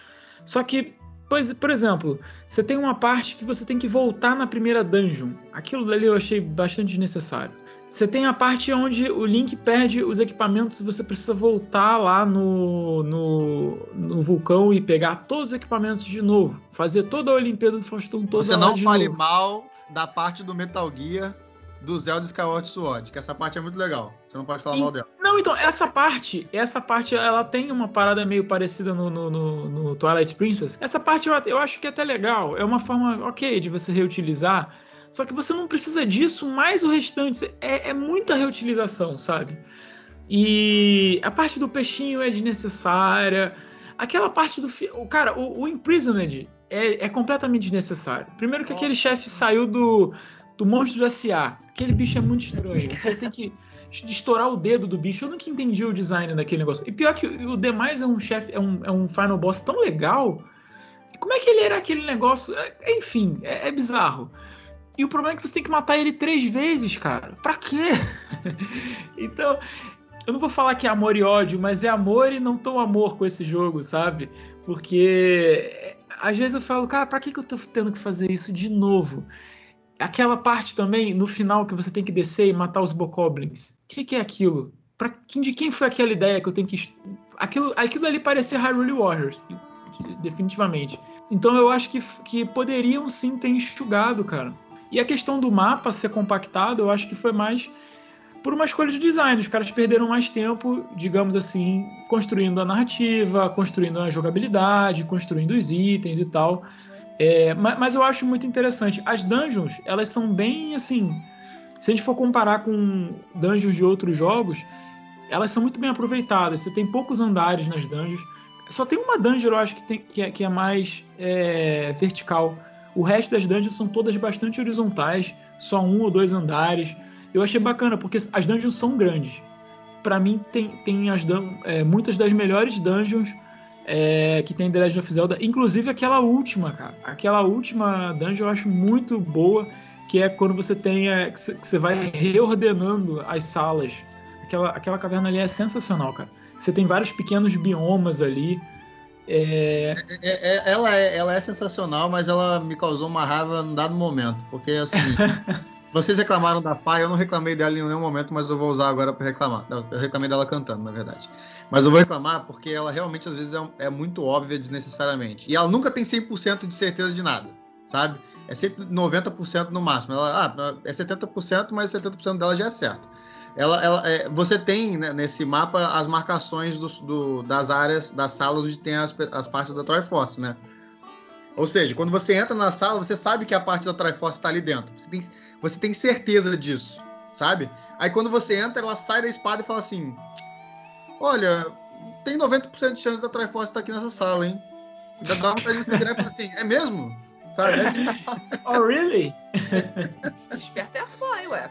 [SPEAKER 3] Só que, pois, por exemplo, você tem uma parte que você tem que voltar na primeira dungeon. Aquilo dali eu achei bastante desnecessário. Você tem a parte onde o Link perde os equipamentos e você precisa voltar lá no, no, no, vulcão e pegar todos os equipamentos de novo. Fazer toda a Olimpíada do Faustão toda
[SPEAKER 2] Você não fale novo. mal da parte do Metal Gear do Zelda Skyward Sword, que essa parte é muito legal. Você não pode falar
[SPEAKER 3] e,
[SPEAKER 2] mal dela.
[SPEAKER 3] Não, então, essa parte, essa parte, ela tem uma parada meio parecida no, no, no, no Twilight Princess. Essa parte eu, eu acho que é até legal. É uma forma ok de você reutilizar só que você não precisa disso, mais o restante é, é muita reutilização, sabe? E a parte do peixinho é desnecessária. Aquela parte do. O, cara, o, o Imprisoned é, é completamente desnecessário. Primeiro que Nossa. aquele chefe saiu do, do Monstro S.A. Aquele bicho é muito estranho. Você tem que estourar o dedo do bicho. Eu nunca entendi o design daquele negócio. E pior que o, demais é um chefe, é um, é um final boss tão legal. Como é que ele era aquele negócio? É, enfim, é, é bizarro. E o problema é que você tem que matar ele três vezes, cara. Pra quê? então, eu não vou falar que é amor e ódio, mas é amor e não tão amor com esse jogo, sabe? Porque às vezes eu falo, cara, pra que, que eu tô tendo que fazer isso de novo? Aquela parte também, no final, que você tem que descer e matar os Bokoblins. O que, que é aquilo? Pra, de quem foi aquela ideia que eu tenho que. Aquilo, aquilo ali parecia Hyrule Warriors, definitivamente. Então eu acho que, que poderiam sim ter enxugado, cara. E a questão do mapa ser compactado, eu acho que foi mais por uma escolha de design. Os caras perderam mais tempo, digamos assim, construindo a narrativa, construindo a jogabilidade, construindo os itens e tal. É, mas, mas, eu acho muito interessante. As dungeons, elas são bem assim. Se a gente for comparar com dungeons de outros jogos, elas são muito bem aproveitadas. Você tem poucos andares nas dungeons. Só tem uma dungeon, eu acho, que, tem, que, é, que é mais é, vertical o resto das dungeons são todas bastante horizontais, só um ou dois andares. Eu achei bacana, porque as dungeons são grandes. Para mim, tem, tem as é, muitas das melhores dungeons é, que tem The Legend of Zelda, inclusive aquela última, cara. Aquela última dungeon eu acho muito boa, que é quando você tem. É, que você vai reordenando as salas. Aquela, aquela caverna ali é sensacional, cara. Você tem vários pequenos biomas ali.
[SPEAKER 2] É... É, é... é, ela, é, ela é sensacional, mas ela me causou uma raiva num dado momento. Porque, assim, vocês reclamaram da Fai, eu não reclamei dela em nenhum momento, mas eu vou usar agora para reclamar. Eu reclamei dela cantando, na verdade. Mas eu vou reclamar porque ela realmente, às vezes, é, é muito óbvia desnecessariamente. E ela nunca tem 100% de certeza de nada, sabe? É sempre 90% no máximo. Ela, ah, é 70%, mas 70% dela já é certo ela, ela é, você tem né, nesse mapa as marcações do, do, das áreas, das salas onde tem as, as partes da Triforce, né? Ou seja, quando você entra na sala, você sabe que a parte da Triforce está ali dentro. Você tem, você tem certeza disso, sabe? Aí quando você entra, ela sai da espada e fala assim: Olha, tem 90% de chance da Triforce estar tá aqui nessa sala, hein? Dá vontade de você e falar assim: É mesmo? Sabe?
[SPEAKER 3] oh, really?
[SPEAKER 4] Esperto é a fly, ué.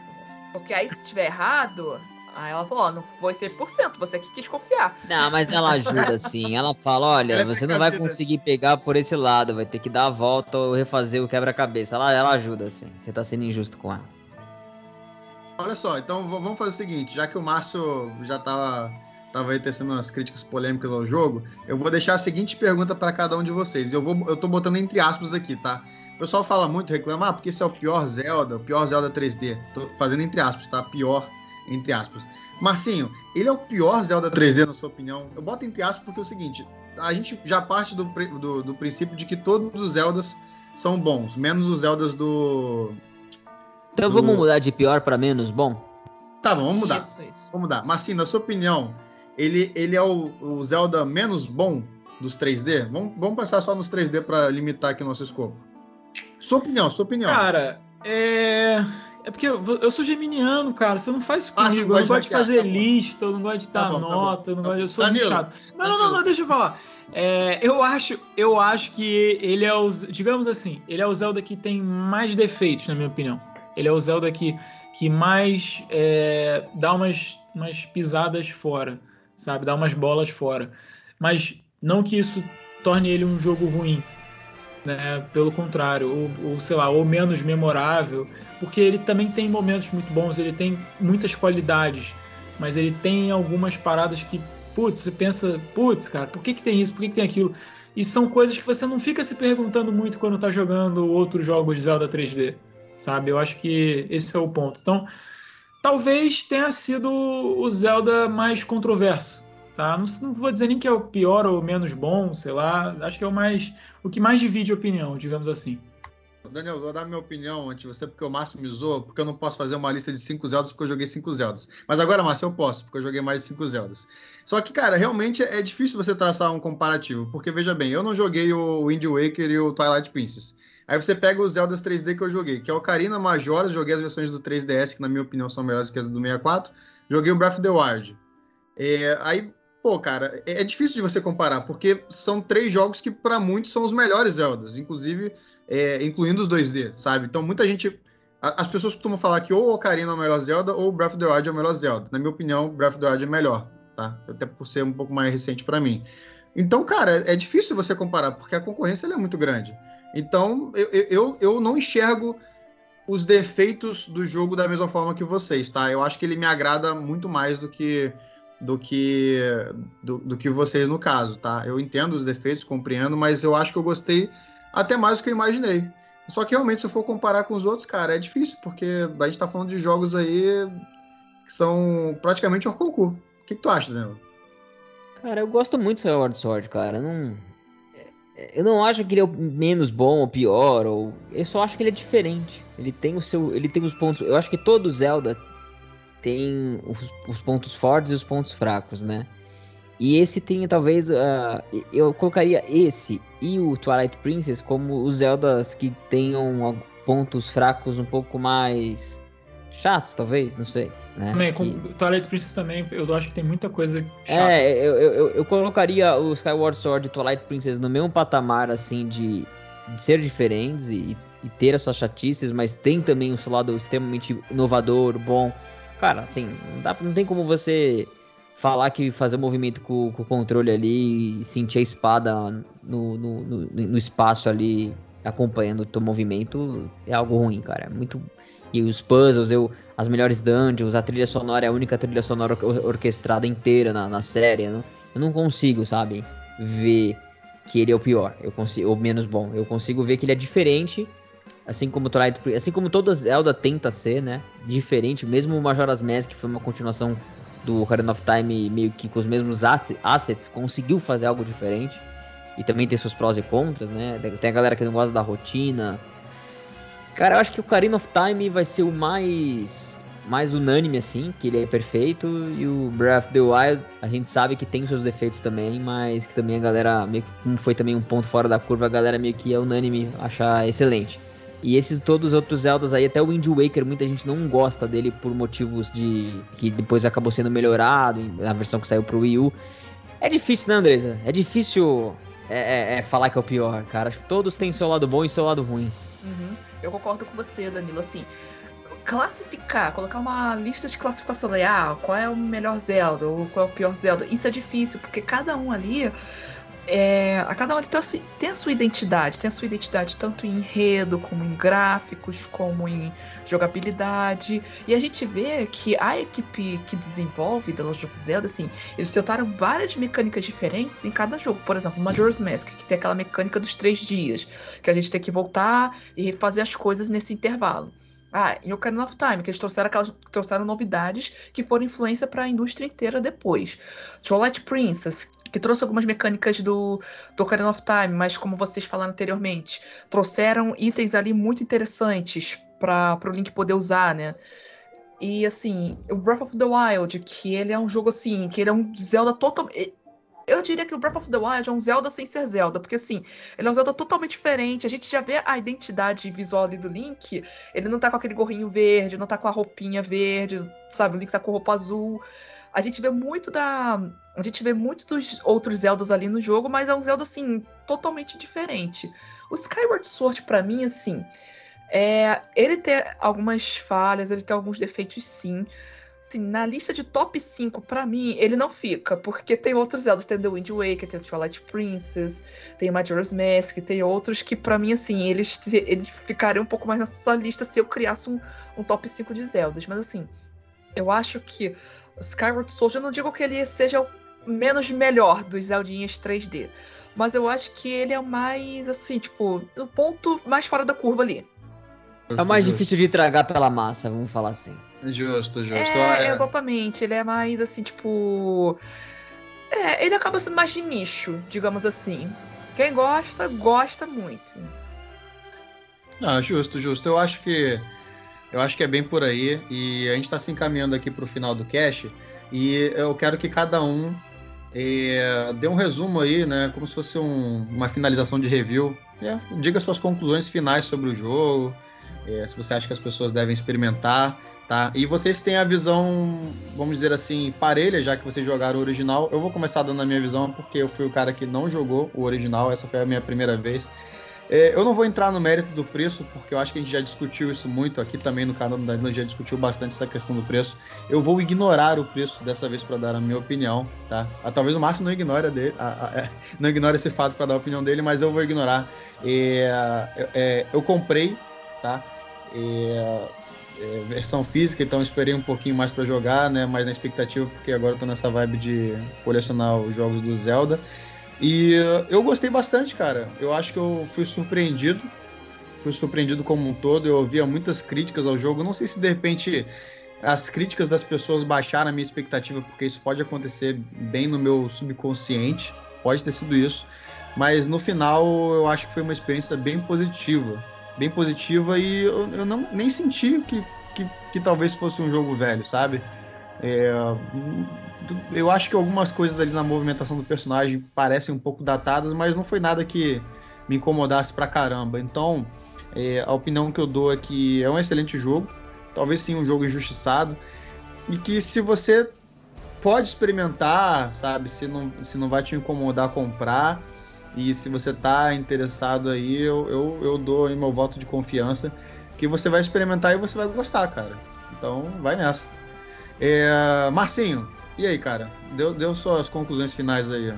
[SPEAKER 4] Porque aí, se tiver errado, Aí ela falou, ó, não foi 100%, você que quis confiar.
[SPEAKER 1] Não, mas ela ajuda sim. Ela fala, olha, é você não vai conseguir pegar por esse lado, vai ter que dar a volta ou refazer o quebra-cabeça. Ela, ela ajuda sim. Você tá sendo injusto com ela.
[SPEAKER 2] Olha só, então vamos fazer o seguinte, já que o Márcio já tava, tava aí tecendo umas críticas polêmicas ao jogo, eu vou deixar a seguinte pergunta para cada um de vocês. Eu, vou, eu tô botando entre aspas aqui, tá? O pessoal fala muito, reclama, ah, porque esse é o pior Zelda, o pior Zelda 3D. Tô fazendo entre aspas, tá? Pior, entre aspas. Marcinho, ele é o pior Zelda 3D, na sua opinião? Eu boto entre aspas porque é o seguinte, a gente já parte do, do, do princípio de que todos os Zeldas são bons, menos os Zeldas do...
[SPEAKER 1] Então do... vamos mudar de pior para menos bom?
[SPEAKER 2] Tá bom, vamos mudar. Isso, isso. Vamos mudar. Marcinho, na sua opinião, ele, ele é o, o Zelda menos bom dos 3D? Vamos, vamos pensar só nos 3D para limitar aqui o nosso escopo. Sua opinião, sua opinião.
[SPEAKER 3] Cara, é. É porque eu, eu sou geminiano, cara. Você não faz isso ah, comigo. Ah, eu não gosto de fazer tá lista, eu não gosto de dar tá bom, nota, tá eu não gosto. Eu sou Danilo, chato. Não, não, não, não, deixa eu falar. É, eu acho, eu acho que ele é o, digamos assim, ele é o Zelda que tem mais defeitos, na minha opinião. Ele é o Zelda que, que mais é, dá umas, umas pisadas fora, sabe? Dá umas bolas fora. Mas não que isso torne ele um jogo ruim. né? Pelo contrário, ou, ou sei lá, ou menos memorável, porque ele também tem momentos muito bons, ele tem muitas qualidades, mas ele tem algumas paradas que, putz, você pensa, putz, cara, por que, que tem isso, por que, que tem aquilo? E são coisas que você não fica se perguntando muito quando tá jogando outros jogos de Zelda 3D, sabe? Eu acho que esse é o ponto. Então, talvez tenha sido o Zelda mais controverso, tá? Não, não, vou dizer nem que é o pior ou menos bom, sei lá. Acho que é o mais, o que mais divide opinião, digamos assim.
[SPEAKER 2] Daniel, vou dar minha opinião antes de você, porque o Márcio me zoou, porque eu não posso fazer uma lista de cinco Zeldas porque eu joguei cinco Zeldas. Mas agora, Márcio, eu posso, porque eu joguei mais de cinco Zeldas. Só que, cara, realmente é difícil você traçar um comparativo, porque veja bem, eu não joguei o Wind Waker e o Twilight Princess. Aí você pega os Zeldas 3D que eu joguei, que é o Ocarina, Majoras, joguei as versões do 3DS, que na minha opinião são melhores que as do 64. Joguei o Breath of the Wild. É, aí, pô, cara, é, é difícil de você comparar, porque são três jogos que para muitos são os melhores Zeldas. Inclusive, é, incluindo os 2D, sabe? Então muita gente. As pessoas costumam falar que ou o Ocarina é o melhor Zelda ou o Breath of the Wild é o melhor Zelda. Na minha opinião, Breath of the Wild é melhor, tá? Até por ser um pouco mais recente para mim. Então, cara, é difícil você comparar, porque a concorrência é muito grande. Então, eu, eu, eu não enxergo os defeitos do jogo da mesma forma que vocês, tá? Eu acho que ele me agrada muito mais do que do que do, do que vocês no caso, tá? Eu entendo os defeitos, compreendo, mas eu acho que eu gostei até mais do que eu imaginei. Só que realmente, se eu for comparar com os outros, cara, é difícil, porque a gente tá falando de jogos aí que são praticamente um concurso. O que, que tu acha, Daniel?
[SPEAKER 1] Cara, eu gosto muito do Skyward Sword, cara. Não, eu não acho que ele é menos bom ou pior, ou eu só acho que ele é diferente. Ele tem o seu, ele tem os pontos. Eu acho que todo Zelda tem os, os pontos fortes e os pontos fracos, né? E esse tem talvez. Uh, eu colocaria esse e o Twilight Princess como os Zeldas que tenham pontos fracos um pouco mais chatos, talvez, não sei. Né?
[SPEAKER 3] Também, com Twilight Princess também, eu acho que tem muita coisa
[SPEAKER 1] chata. É, eu, eu, eu colocaria o Skyward Sword e Twilight Princess no mesmo patamar, assim, de, de ser diferentes e, e, ter as suas chatices, mas tem também o seu lado extremamente inovador, bom. Cara, assim, não, dá, não tem como você falar que fazer o um movimento com, com, o controle ali e sentir a espada no, no, no, no espaço ali acompanhando o teu movimento é algo ruim, cara. É muito. E os puzzles, eu, as melhores dungeons, a trilha sonora é a única trilha sonora orquestrada inteira na, na série. Não, eu não consigo, sabe, ver que ele é o pior, eu consigo, ou menos bom. Eu consigo ver que ele é diferente, assim como Twilight, assim como toda Zelda tenta ser, né? Diferente, mesmo o Majora's Mask, que foi uma continuação do Ocarina of Time meio que com os mesmos assets, conseguiu fazer algo diferente. E também tem seus prós e contras, né? Tem a galera que não gosta da rotina. Cara, eu acho que o Ocarina of Time vai ser o mais mais unânime assim, que ele é perfeito, e o Breath of the Wild, a gente sabe que tem seus defeitos também, mas que também a galera, meio que como foi também um ponto fora da curva, a galera meio que é unânime achar excelente. E esses todos os outros Zeldas aí, até o Wind Waker, muita gente não gosta dele por motivos de. que depois acabou sendo melhorado na versão que saiu pro Wii U. É difícil, né, Andresa? É difícil é, é, é falar que é o pior, cara. Acho que todos têm seu lado bom e seu lado ruim.
[SPEAKER 4] Uhum. Eu concordo com você, Danilo. Assim, classificar, colocar uma lista de classificação, ah, qual é o melhor Zelda ou qual é o pior Zelda, isso é difícil, porque cada um ali é, a cada um tem a, sua, tem a, sua, identidade, tem a sua identidade tanto em enredo, como em gráficos, como em jogabilidade. E a gente vê que a equipe que desenvolve The Legend of Zelda, assim, eles tentaram várias mecânicas diferentes em cada jogo. Por exemplo, Majora's Mask, que tem aquela mecânica dos três dias, que a gente tem que voltar e refazer as coisas nesse intervalo. Ah, em Ocarina of Time, que eles trouxeram aquelas trouxeram novidades que foram influência para a indústria inteira depois. Twilight Princess, que trouxe algumas mecânicas do, do Ocarina of Time, mas como vocês falaram anteriormente, trouxeram itens ali muito interessantes para o Link poder usar, né? E assim, o Breath of the Wild, que ele é um jogo assim, que ele é um Zelda totalmente eu diria que o Breath of the Wild é um Zelda sem ser Zelda, porque assim, ele é um Zelda totalmente diferente. A gente já vê a identidade visual ali do Link. Ele não tá com aquele gorrinho verde, não tá com a roupinha verde, sabe? O Link tá com roupa azul. A gente vê muito da. A gente vê muito dos outros Zeldas ali no jogo, mas é um Zelda, assim, totalmente diferente. O Skyward Sword, para mim, assim. É, ele tem algumas falhas, ele tem alguns defeitos, sim. assim, na lista de top 5, pra mim, ele não fica, porque tem outros Zeldas, tem The Wind Waker, tem o Twilight Princess, tem o Majora's Mask, tem outros que pra mim, assim, eles, eles ficariam um pouco mais nessa lista se eu criasse um, um top 5 de Zeldas, mas assim, eu acho que Skyward Sword, eu não digo que ele seja o menos melhor dos Zeldinhas 3D, mas eu acho que ele é o mais, assim, tipo, o ponto mais fora da curva ali.
[SPEAKER 1] É o mais difícil de tragar pela massa, vamos falar assim.
[SPEAKER 2] Justo, justo.
[SPEAKER 4] É, exatamente. Ele é mais assim, tipo. É, ele acaba sendo mais de nicho, digamos assim. Quem gosta, gosta muito.
[SPEAKER 2] Não, justo, justo. Eu acho que. Eu acho que é bem por aí. E a gente está se encaminhando aqui para o final do cast. E eu quero que cada um é, dê um resumo aí, né? Como se fosse um, uma finalização de review. É, diga suas conclusões finais sobre o jogo é, se você acha que as pessoas devem experimentar, tá? E vocês têm a visão, vamos dizer assim, parelha, já que vocês jogaram o original. Eu vou começar dando a minha visão, porque eu fui o cara que não jogou o original, essa foi a minha primeira vez. É, eu não vou entrar no mérito do preço, porque eu acho que a gente já discutiu isso muito aqui também no canal gente já discutiu bastante essa questão do preço. Eu vou ignorar o preço dessa vez para dar a minha opinião, tá? Ah, talvez o Márcio não ignore, dele, é, não ignore esse fato para dar a opinião dele, mas eu vou ignorar. É, é, eu comprei, tá? é, é, versão física, então esperei um pouquinho mais para jogar, né? Mais na expectativa, porque agora estou nessa vibe de colecionar os jogos do Zelda. E eu gostei bastante, cara. Eu acho que eu fui surpreendido. Fui surpreendido como um todo. Eu ouvia muitas críticas ao jogo. Não sei se de repente as críticas das pessoas baixaram a minha expectativa, porque isso pode acontecer bem no meu subconsciente. Pode ter sido isso. Mas no final eu acho que foi uma experiência bem positiva bem positiva e eu, eu não, nem senti que, que, que, talvez fosse um jogo velho, sabe? É, eu acho que algumas coisas ali na movimentação do personagem parecem um pouco datadas, mas não foi nada que me incomodasse pra caramba. Então, é, a opinião que eu dou é que é um excelente jogo, talvez sim um jogo injustiçado, e que se você pode experimentar, sabe, se não, se não vai te incomodar comprar, e se você tá interessado aí, eu, eu, eu dou aí meu voto de confiança que você vai experimentar e você vai gostar, cara. Então, vai nessa. É, Marcinho, e aí, cara? Deu, deu suas conclusões finais aí.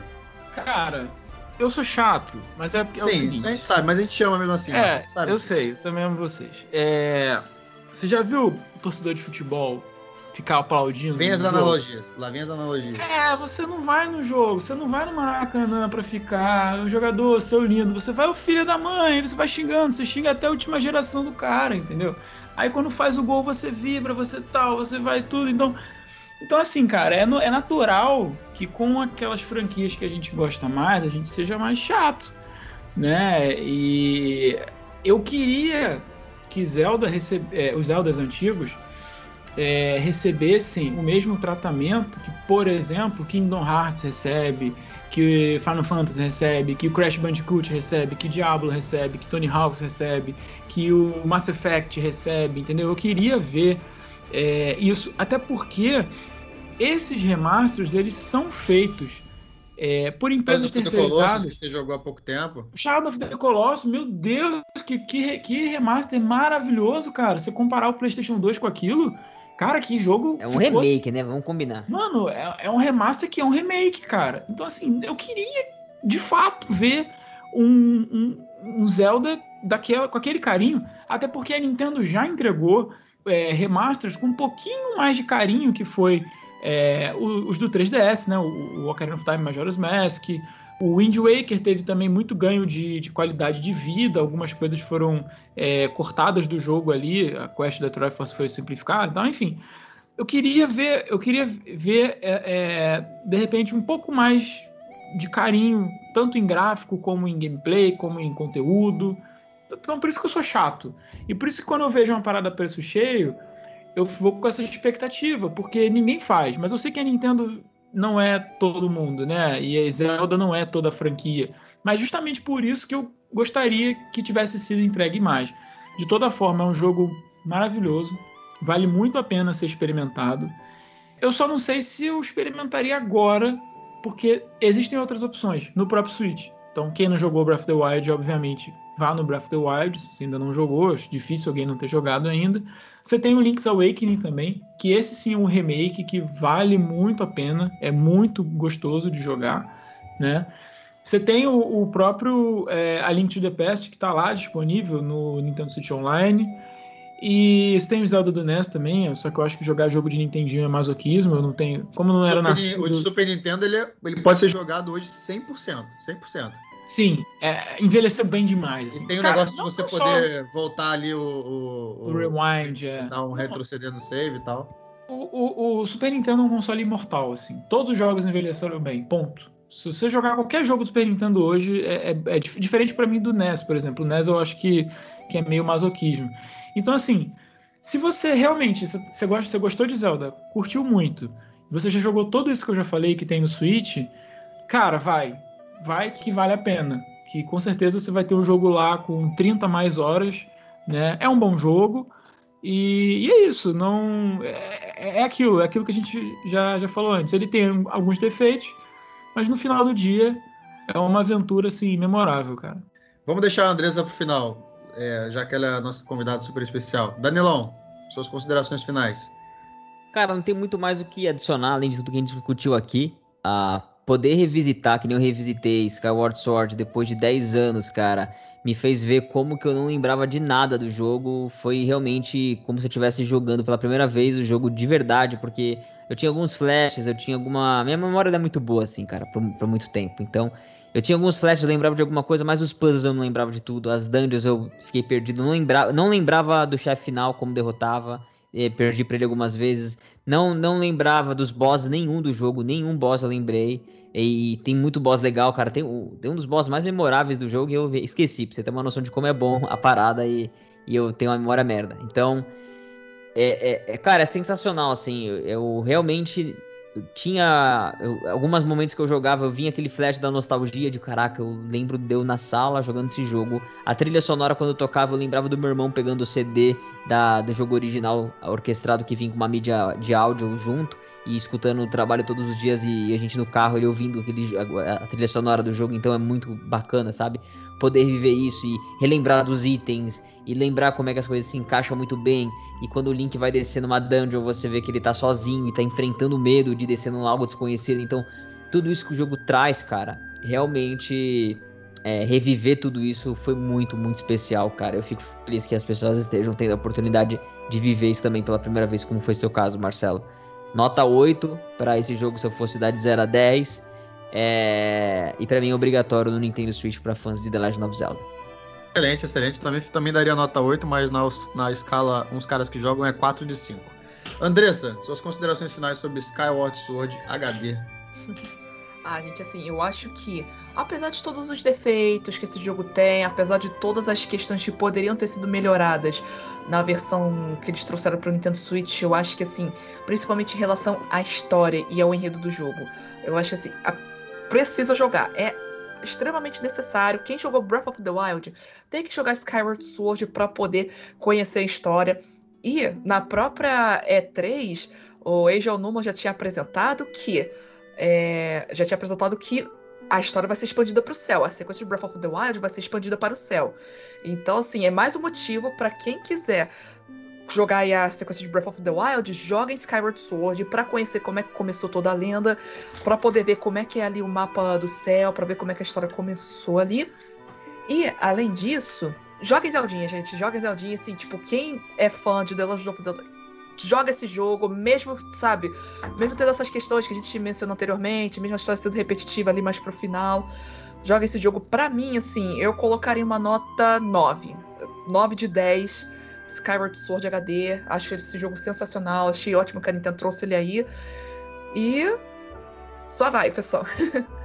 [SPEAKER 3] Cara, eu sou chato, mas é porque. É
[SPEAKER 2] Sim,
[SPEAKER 3] a
[SPEAKER 2] gente sabe, mas a gente chama mesmo assim.
[SPEAKER 3] É, eu sei, eu também amo vocês. É, você já viu o torcedor de futebol ficar aplaudindo.
[SPEAKER 2] Vem as jogo. analogias, lá vem as analogias.
[SPEAKER 3] É, você não vai no jogo, você não vai no Maracanã pra ficar o jogador, seu lindo. Você vai o filho da mãe, você vai xingando, você xinga até a última geração do cara, entendeu? Aí quando faz o gol, você vibra, você tal, você vai tudo. Então, então assim, cara, é, no, é natural que com aquelas franquias que a gente gosta mais, a gente seja mais chato, né? E eu queria que Zelda recebe, é, os Zeldas antigos é, recebessem o mesmo tratamento que, por exemplo, Kingdom Hearts recebe, que Final Fantasy recebe, que o Crash Bandicoot recebe, que Diablo recebe, que Tony Hawk recebe, que o Mass Effect recebe, entendeu? Eu queria ver é, isso, até porque esses remasters eles são feitos é, por empresas terceirizadas.
[SPEAKER 2] que você jogou há pouco tempo.
[SPEAKER 3] Shadow of the Colossus, meu Deus, que, que, que remaster maravilhoso, cara. Você comparar o PlayStation 2 com aquilo, Cara, que jogo.
[SPEAKER 1] É um ficou... remake, né? Vamos combinar.
[SPEAKER 3] Mano, é, é, um remaster que é um remake, cara. Então, assim, eu queria, de fato, ver um, um, um Zelda daquela, com aquele carinho. Até porque a Nintendo já entregou é, remasters com um pouquinho mais de carinho, que foi é, os do 3DS, né? O, o Ocarina of Time Majora's Mask, o Wind Waker teve também muito ganho de, de qualidade de vida, algumas coisas foram é, cortadas do jogo ali, a quest da Triforce foi simplificada, então, enfim. Eu queria ver, eu queria ver é, é, de repente um pouco mais de carinho, tanto em gráfico como em gameplay, como em conteúdo. Então por isso que eu sou chato. E por isso que quando eu vejo uma parada preço cheio, eu vou com essa expectativa, porque ninguém faz. Mas eu sei que a Nintendo não é todo mundo, né? E a Zelda não é toda a franquia. Mas justamente por isso que eu gostaria que tivesse sido entregue mais. De toda forma, é um jogo maravilhoso, vale muito a pena ser experimentado. Eu só não sei se eu experimentaria agora, porque existem outras opções no próprio Switch. Então, quem não jogou Breath of the Wild, obviamente, vá no Breath of the Wild, se você ainda não jogou, acho difícil alguém não ter jogado ainda. Você tem o Link's Awakening também, que esse sim é um remake que vale muito a pena, é muito gostoso de jogar, né? Você tem o, o próprio é, A Link to the Past, que está lá disponível no Nintendo Switch Online. E você tem o Zelda do NES também, só que eu acho que jogar jogo de Nintendinho é masoquismo, eu não tenho... Como não era nascido...
[SPEAKER 2] O de Super Nintendo, ele, é, ele pode ser jogado hoje 100%, 100%.
[SPEAKER 3] Sim, é, envelheceu bem demais.
[SPEAKER 2] Assim. E tem o Cara, negócio de você poder só... voltar ali o,
[SPEAKER 3] o, o, rewind, é.
[SPEAKER 2] dar um retroceder no save e tal.
[SPEAKER 3] O, o, o, Super Nintendo é um console imortal, assim. Todos os jogos envelheceram bem, ponto. Se você jogar qualquer jogo do Super Nintendo hoje, é, é, é diferente para mim do NES, por exemplo. O NES eu acho que, que é meio masoquismo. Então, assim, se você realmente você, gosta, você gostou de Zelda, curtiu muito, você já jogou tudo isso que eu já falei que tem no Switch, cara, vai vai que vale a pena. Que com certeza você vai ter um jogo lá com 30 mais horas, né? É um bom jogo. E, e é isso, não é, é, aquilo, é aquilo que a gente já, já falou antes. Ele tem alguns defeitos, mas no final do dia é uma aventura assim memorável, cara.
[SPEAKER 2] Vamos deixar a Andresa pro final, é, já que ela é a nossa convidada super especial. Danilão, suas considerações finais.
[SPEAKER 1] Cara, não tem muito mais o que adicionar além de tudo que a gente discutiu aqui. Ah, poder revisitar, que nem eu revisitei Skyward Sword depois de 10 anos, cara, me fez ver como que eu não lembrava de nada do jogo. Foi realmente como se eu estivesse jogando pela primeira vez o jogo de verdade, porque eu tinha alguns flashes, eu tinha alguma. Minha memória é muito boa, assim, cara, por, por muito tempo. Então, eu tinha alguns flashes, eu lembrava de alguma coisa, mas os puzzles eu não lembrava de tudo. As dungeons eu fiquei perdido, não lembrava, não lembrava do chefe final, como derrotava. Perdi pra ele algumas vezes. Não, não lembrava dos bosses nenhum do jogo, nenhum boss eu lembrei. E tem muito boss legal, cara. Tem, tem um dos boss mais memoráveis do jogo e eu esqueci, pra você ter uma noção de como é bom a parada e, e eu tenho uma memória merda. Então, é, é, é cara, é sensacional, assim. Eu, eu realmente tinha eu, alguns momentos que eu jogava, eu vinha aquele flash da nostalgia de caraca, eu lembro de eu na sala jogando esse jogo. A trilha sonora quando eu tocava, eu lembrava do meu irmão pegando o CD da, do jogo original orquestrado que vinha com uma mídia de áudio junto e escutando o trabalho todos os dias e a gente no carro, ele ouvindo aquele, a, a trilha sonora do jogo, então é muito bacana, sabe? Poder viver isso e relembrar dos itens e lembrar como é que as coisas se encaixam muito bem. E quando o Link vai descer numa dungeon, você vê que ele tá sozinho e tá enfrentando o medo de descer num algo desconhecido. Então, tudo isso que o jogo traz, cara, realmente é, reviver tudo isso foi muito, muito especial, cara. Eu fico feliz que as pessoas estejam tendo a oportunidade de viver isso também pela primeira vez, como foi seu caso, Marcelo. Nota 8 para esse jogo se eu fosse dar de 0 a 10. É... E para mim é obrigatório no Nintendo Switch para fãs de The Legend of Zelda.
[SPEAKER 2] Excelente, excelente. Também, também daria nota 8, mas na, na escala, uns caras que jogam é 4 de 5. Andressa, suas considerações finais sobre Skyward Sword HD.
[SPEAKER 4] Ah, gente, assim, eu acho que, apesar de todos os defeitos que esse jogo tem, apesar de todas as questões que poderiam ter sido melhoradas na versão que eles trouxeram para o Nintendo Switch, eu acho que, assim, principalmente em relação à história e ao enredo do jogo, eu acho que, assim, a... precisa jogar. É extremamente necessário. Quem jogou Breath of the Wild tem que jogar Skyward Sword para poder conhecer a história. E na própria E3, o Angel Numa já tinha apresentado que é, já tinha apresentado que a história vai ser expandida para o céu. A sequência de Breath of the Wild vai ser expandida para o céu. Então, assim, é mais um motivo para quem quiser jogar a sequência de Breath of the Wild, joga em Skyward Sword para conhecer como é que começou toda a lenda, para poder ver como é que é ali o mapa do céu, para ver como é que a história começou ali. E, além disso, joga em Zeldinha, gente. Joga em Zeldinha, assim, tipo, quem é fã de The Legend of Zelda joga esse jogo, mesmo, sabe, mesmo tendo essas questões que a gente mencionou anteriormente, mesmo a história sendo repetitiva ali mais pro final, joga esse jogo. Pra mim, assim, eu colocaria uma nota 9. 9 de 10. Skyward Sword HD. Acho esse jogo sensacional. Achei ótimo que a Nintendo trouxe ele aí. E. Só vai, pessoal.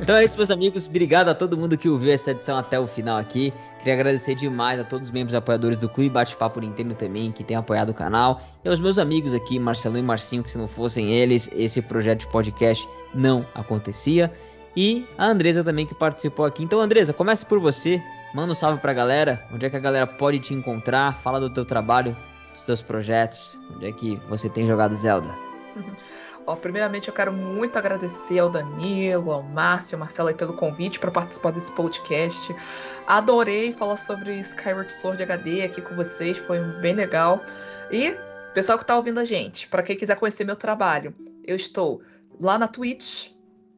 [SPEAKER 1] Então é isso, meus amigos. Obrigado a todo mundo que ouviu essa edição até o final aqui. Queria agradecer demais a todos os membros apoiadores do Clube Bate-Papo Nintendo também, que tem apoiado o canal. E aos meus amigos aqui, Marcelo e Marcinho, que se não fossem eles, esse projeto de podcast não acontecia. E a Andresa também, que participou aqui. Então, Andresa, comece por você. Manda um salve pra galera. Onde é que a galera pode te encontrar? Fala do teu trabalho, dos teus projetos. Onde é que você tem jogado Zelda?
[SPEAKER 4] Ó, primeiramente eu quero muito agradecer ao Danilo, ao Márcio, ao Marcelo pelo convite para participar desse podcast. Adorei falar sobre Skyward Sword HD aqui com vocês, foi bem legal. E pessoal que está ouvindo a gente, para quem quiser conhecer meu trabalho, eu estou lá na Twitch,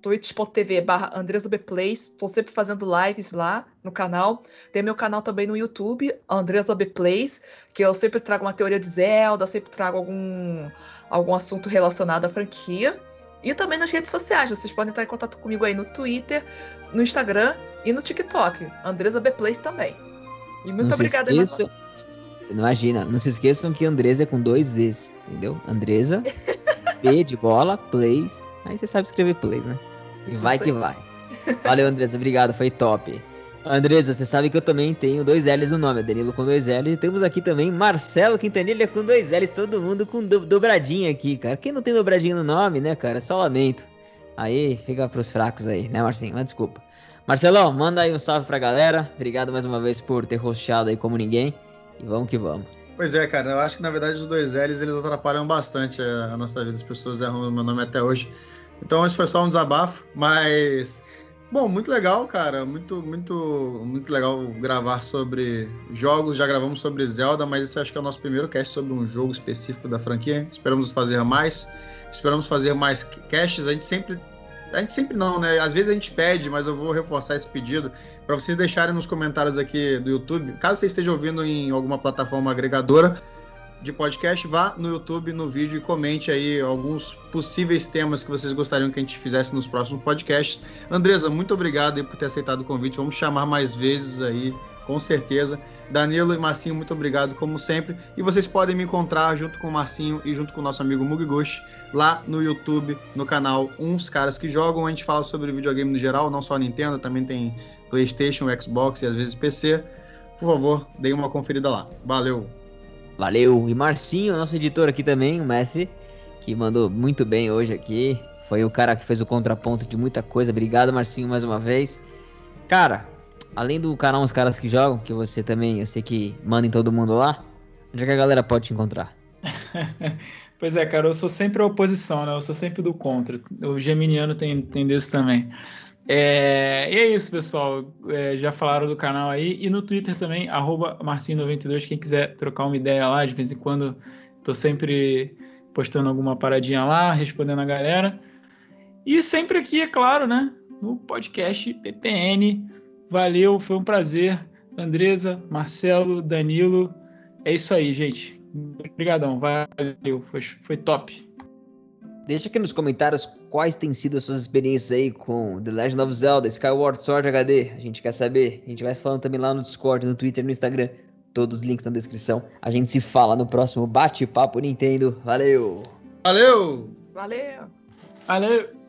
[SPEAKER 4] twitch.tv barra AndresaBplays. Estou sempre fazendo lives lá no canal. Tem meu canal também no YouTube, Andresa Plays, que eu sempre trago uma teoria de Zelda, sempre trago algum, algum assunto relacionado à franquia. E também nas redes sociais. Vocês podem estar em contato comigo aí no Twitter, no Instagram e no TikTok. Andresa Plays também. E muito
[SPEAKER 1] não
[SPEAKER 4] obrigada,
[SPEAKER 1] se esqueçam, Imagina, não se esqueçam que Andresa é com dois Z's, entendeu? Andresa, P de bola, Plays. Aí você sabe escrever Plays, né? E vai que vai. Valeu, Andresa. Obrigado, foi top. Andresa, você sabe que eu também tenho dois L's no nome, Danilo com dois L's. E temos aqui também Marcelo Quintanilha com dois L's, todo mundo com do, dobradinha aqui, cara. Quem não tem dobradinha no nome, né, cara? Só lamento. Aí fica pros fracos aí, né, Marcinho? Mas desculpa. Marcelão, manda aí um salve pra galera. Obrigado mais uma vez por ter rosteado aí como ninguém. E vamos que vamos.
[SPEAKER 2] Pois é, cara, eu acho que na verdade os dois L's eles atrapalham bastante a nossa vida. As pessoas erram meu nome até hoje. Então, esse foi só um desabafo, mas. Bom, muito legal, cara. Muito, muito, muito legal gravar sobre jogos. Já gravamos sobre Zelda, mas esse acho que é o nosso primeiro cast sobre um jogo específico da franquia. Esperamos fazer mais. Esperamos fazer mais casts. A gente sempre. A gente sempre não, né? Às vezes a gente pede, mas eu vou reforçar esse pedido para vocês deixarem nos comentários aqui do YouTube. Caso você esteja ouvindo em alguma plataforma agregadora, de podcast, vá no YouTube, no vídeo e comente aí alguns possíveis temas que vocês gostariam que a gente fizesse nos próximos podcasts. Andresa, muito obrigado por ter aceitado o convite. Vamos chamar mais vezes aí, com certeza. Danilo e Marcinho, muito obrigado, como sempre. E vocês podem me encontrar junto com o Marcinho e junto com o nosso amigo Mugiguchi lá no YouTube, no canal Uns Caras que Jogam. A gente fala sobre videogame no geral, não só Nintendo, também tem PlayStation, Xbox e às vezes PC. Por favor, deem uma conferida lá. Valeu!
[SPEAKER 1] Valeu! E Marcinho, nosso editor aqui também, o mestre, que mandou muito bem hoje aqui. Foi o cara que fez o contraponto de muita coisa. Obrigado, Marcinho, mais uma vez. Cara, além do canal Os Caras que Jogam, que você também, eu sei que manda em todo mundo lá, onde é que a galera pode te encontrar?
[SPEAKER 3] pois é, cara, eu sou sempre a oposição, né? Eu sou sempre do contra. O Geminiano tem, tem disso também. É, e é isso, pessoal. É, já falaram do canal aí. E no Twitter também, Marcinho92. Quem quiser trocar uma ideia lá, de vez em quando tô sempre postando alguma paradinha lá, respondendo a galera. E sempre aqui, é claro, né? No podcast PPN. Valeu, foi um prazer. Andresa, Marcelo, Danilo. É isso aí, gente. Obrigadão, valeu, foi, foi top.
[SPEAKER 1] Deixa aqui nos comentários quais têm sido as suas experiências aí com The Legend of Zelda, Skyward Sword HD. A gente quer saber. A gente vai se falando também lá no Discord, no Twitter, no Instagram. Todos os links na descrição. A gente se fala no próximo Bate-Papo Nintendo. Valeu!
[SPEAKER 2] Valeu!
[SPEAKER 4] Valeu!
[SPEAKER 3] Valeu!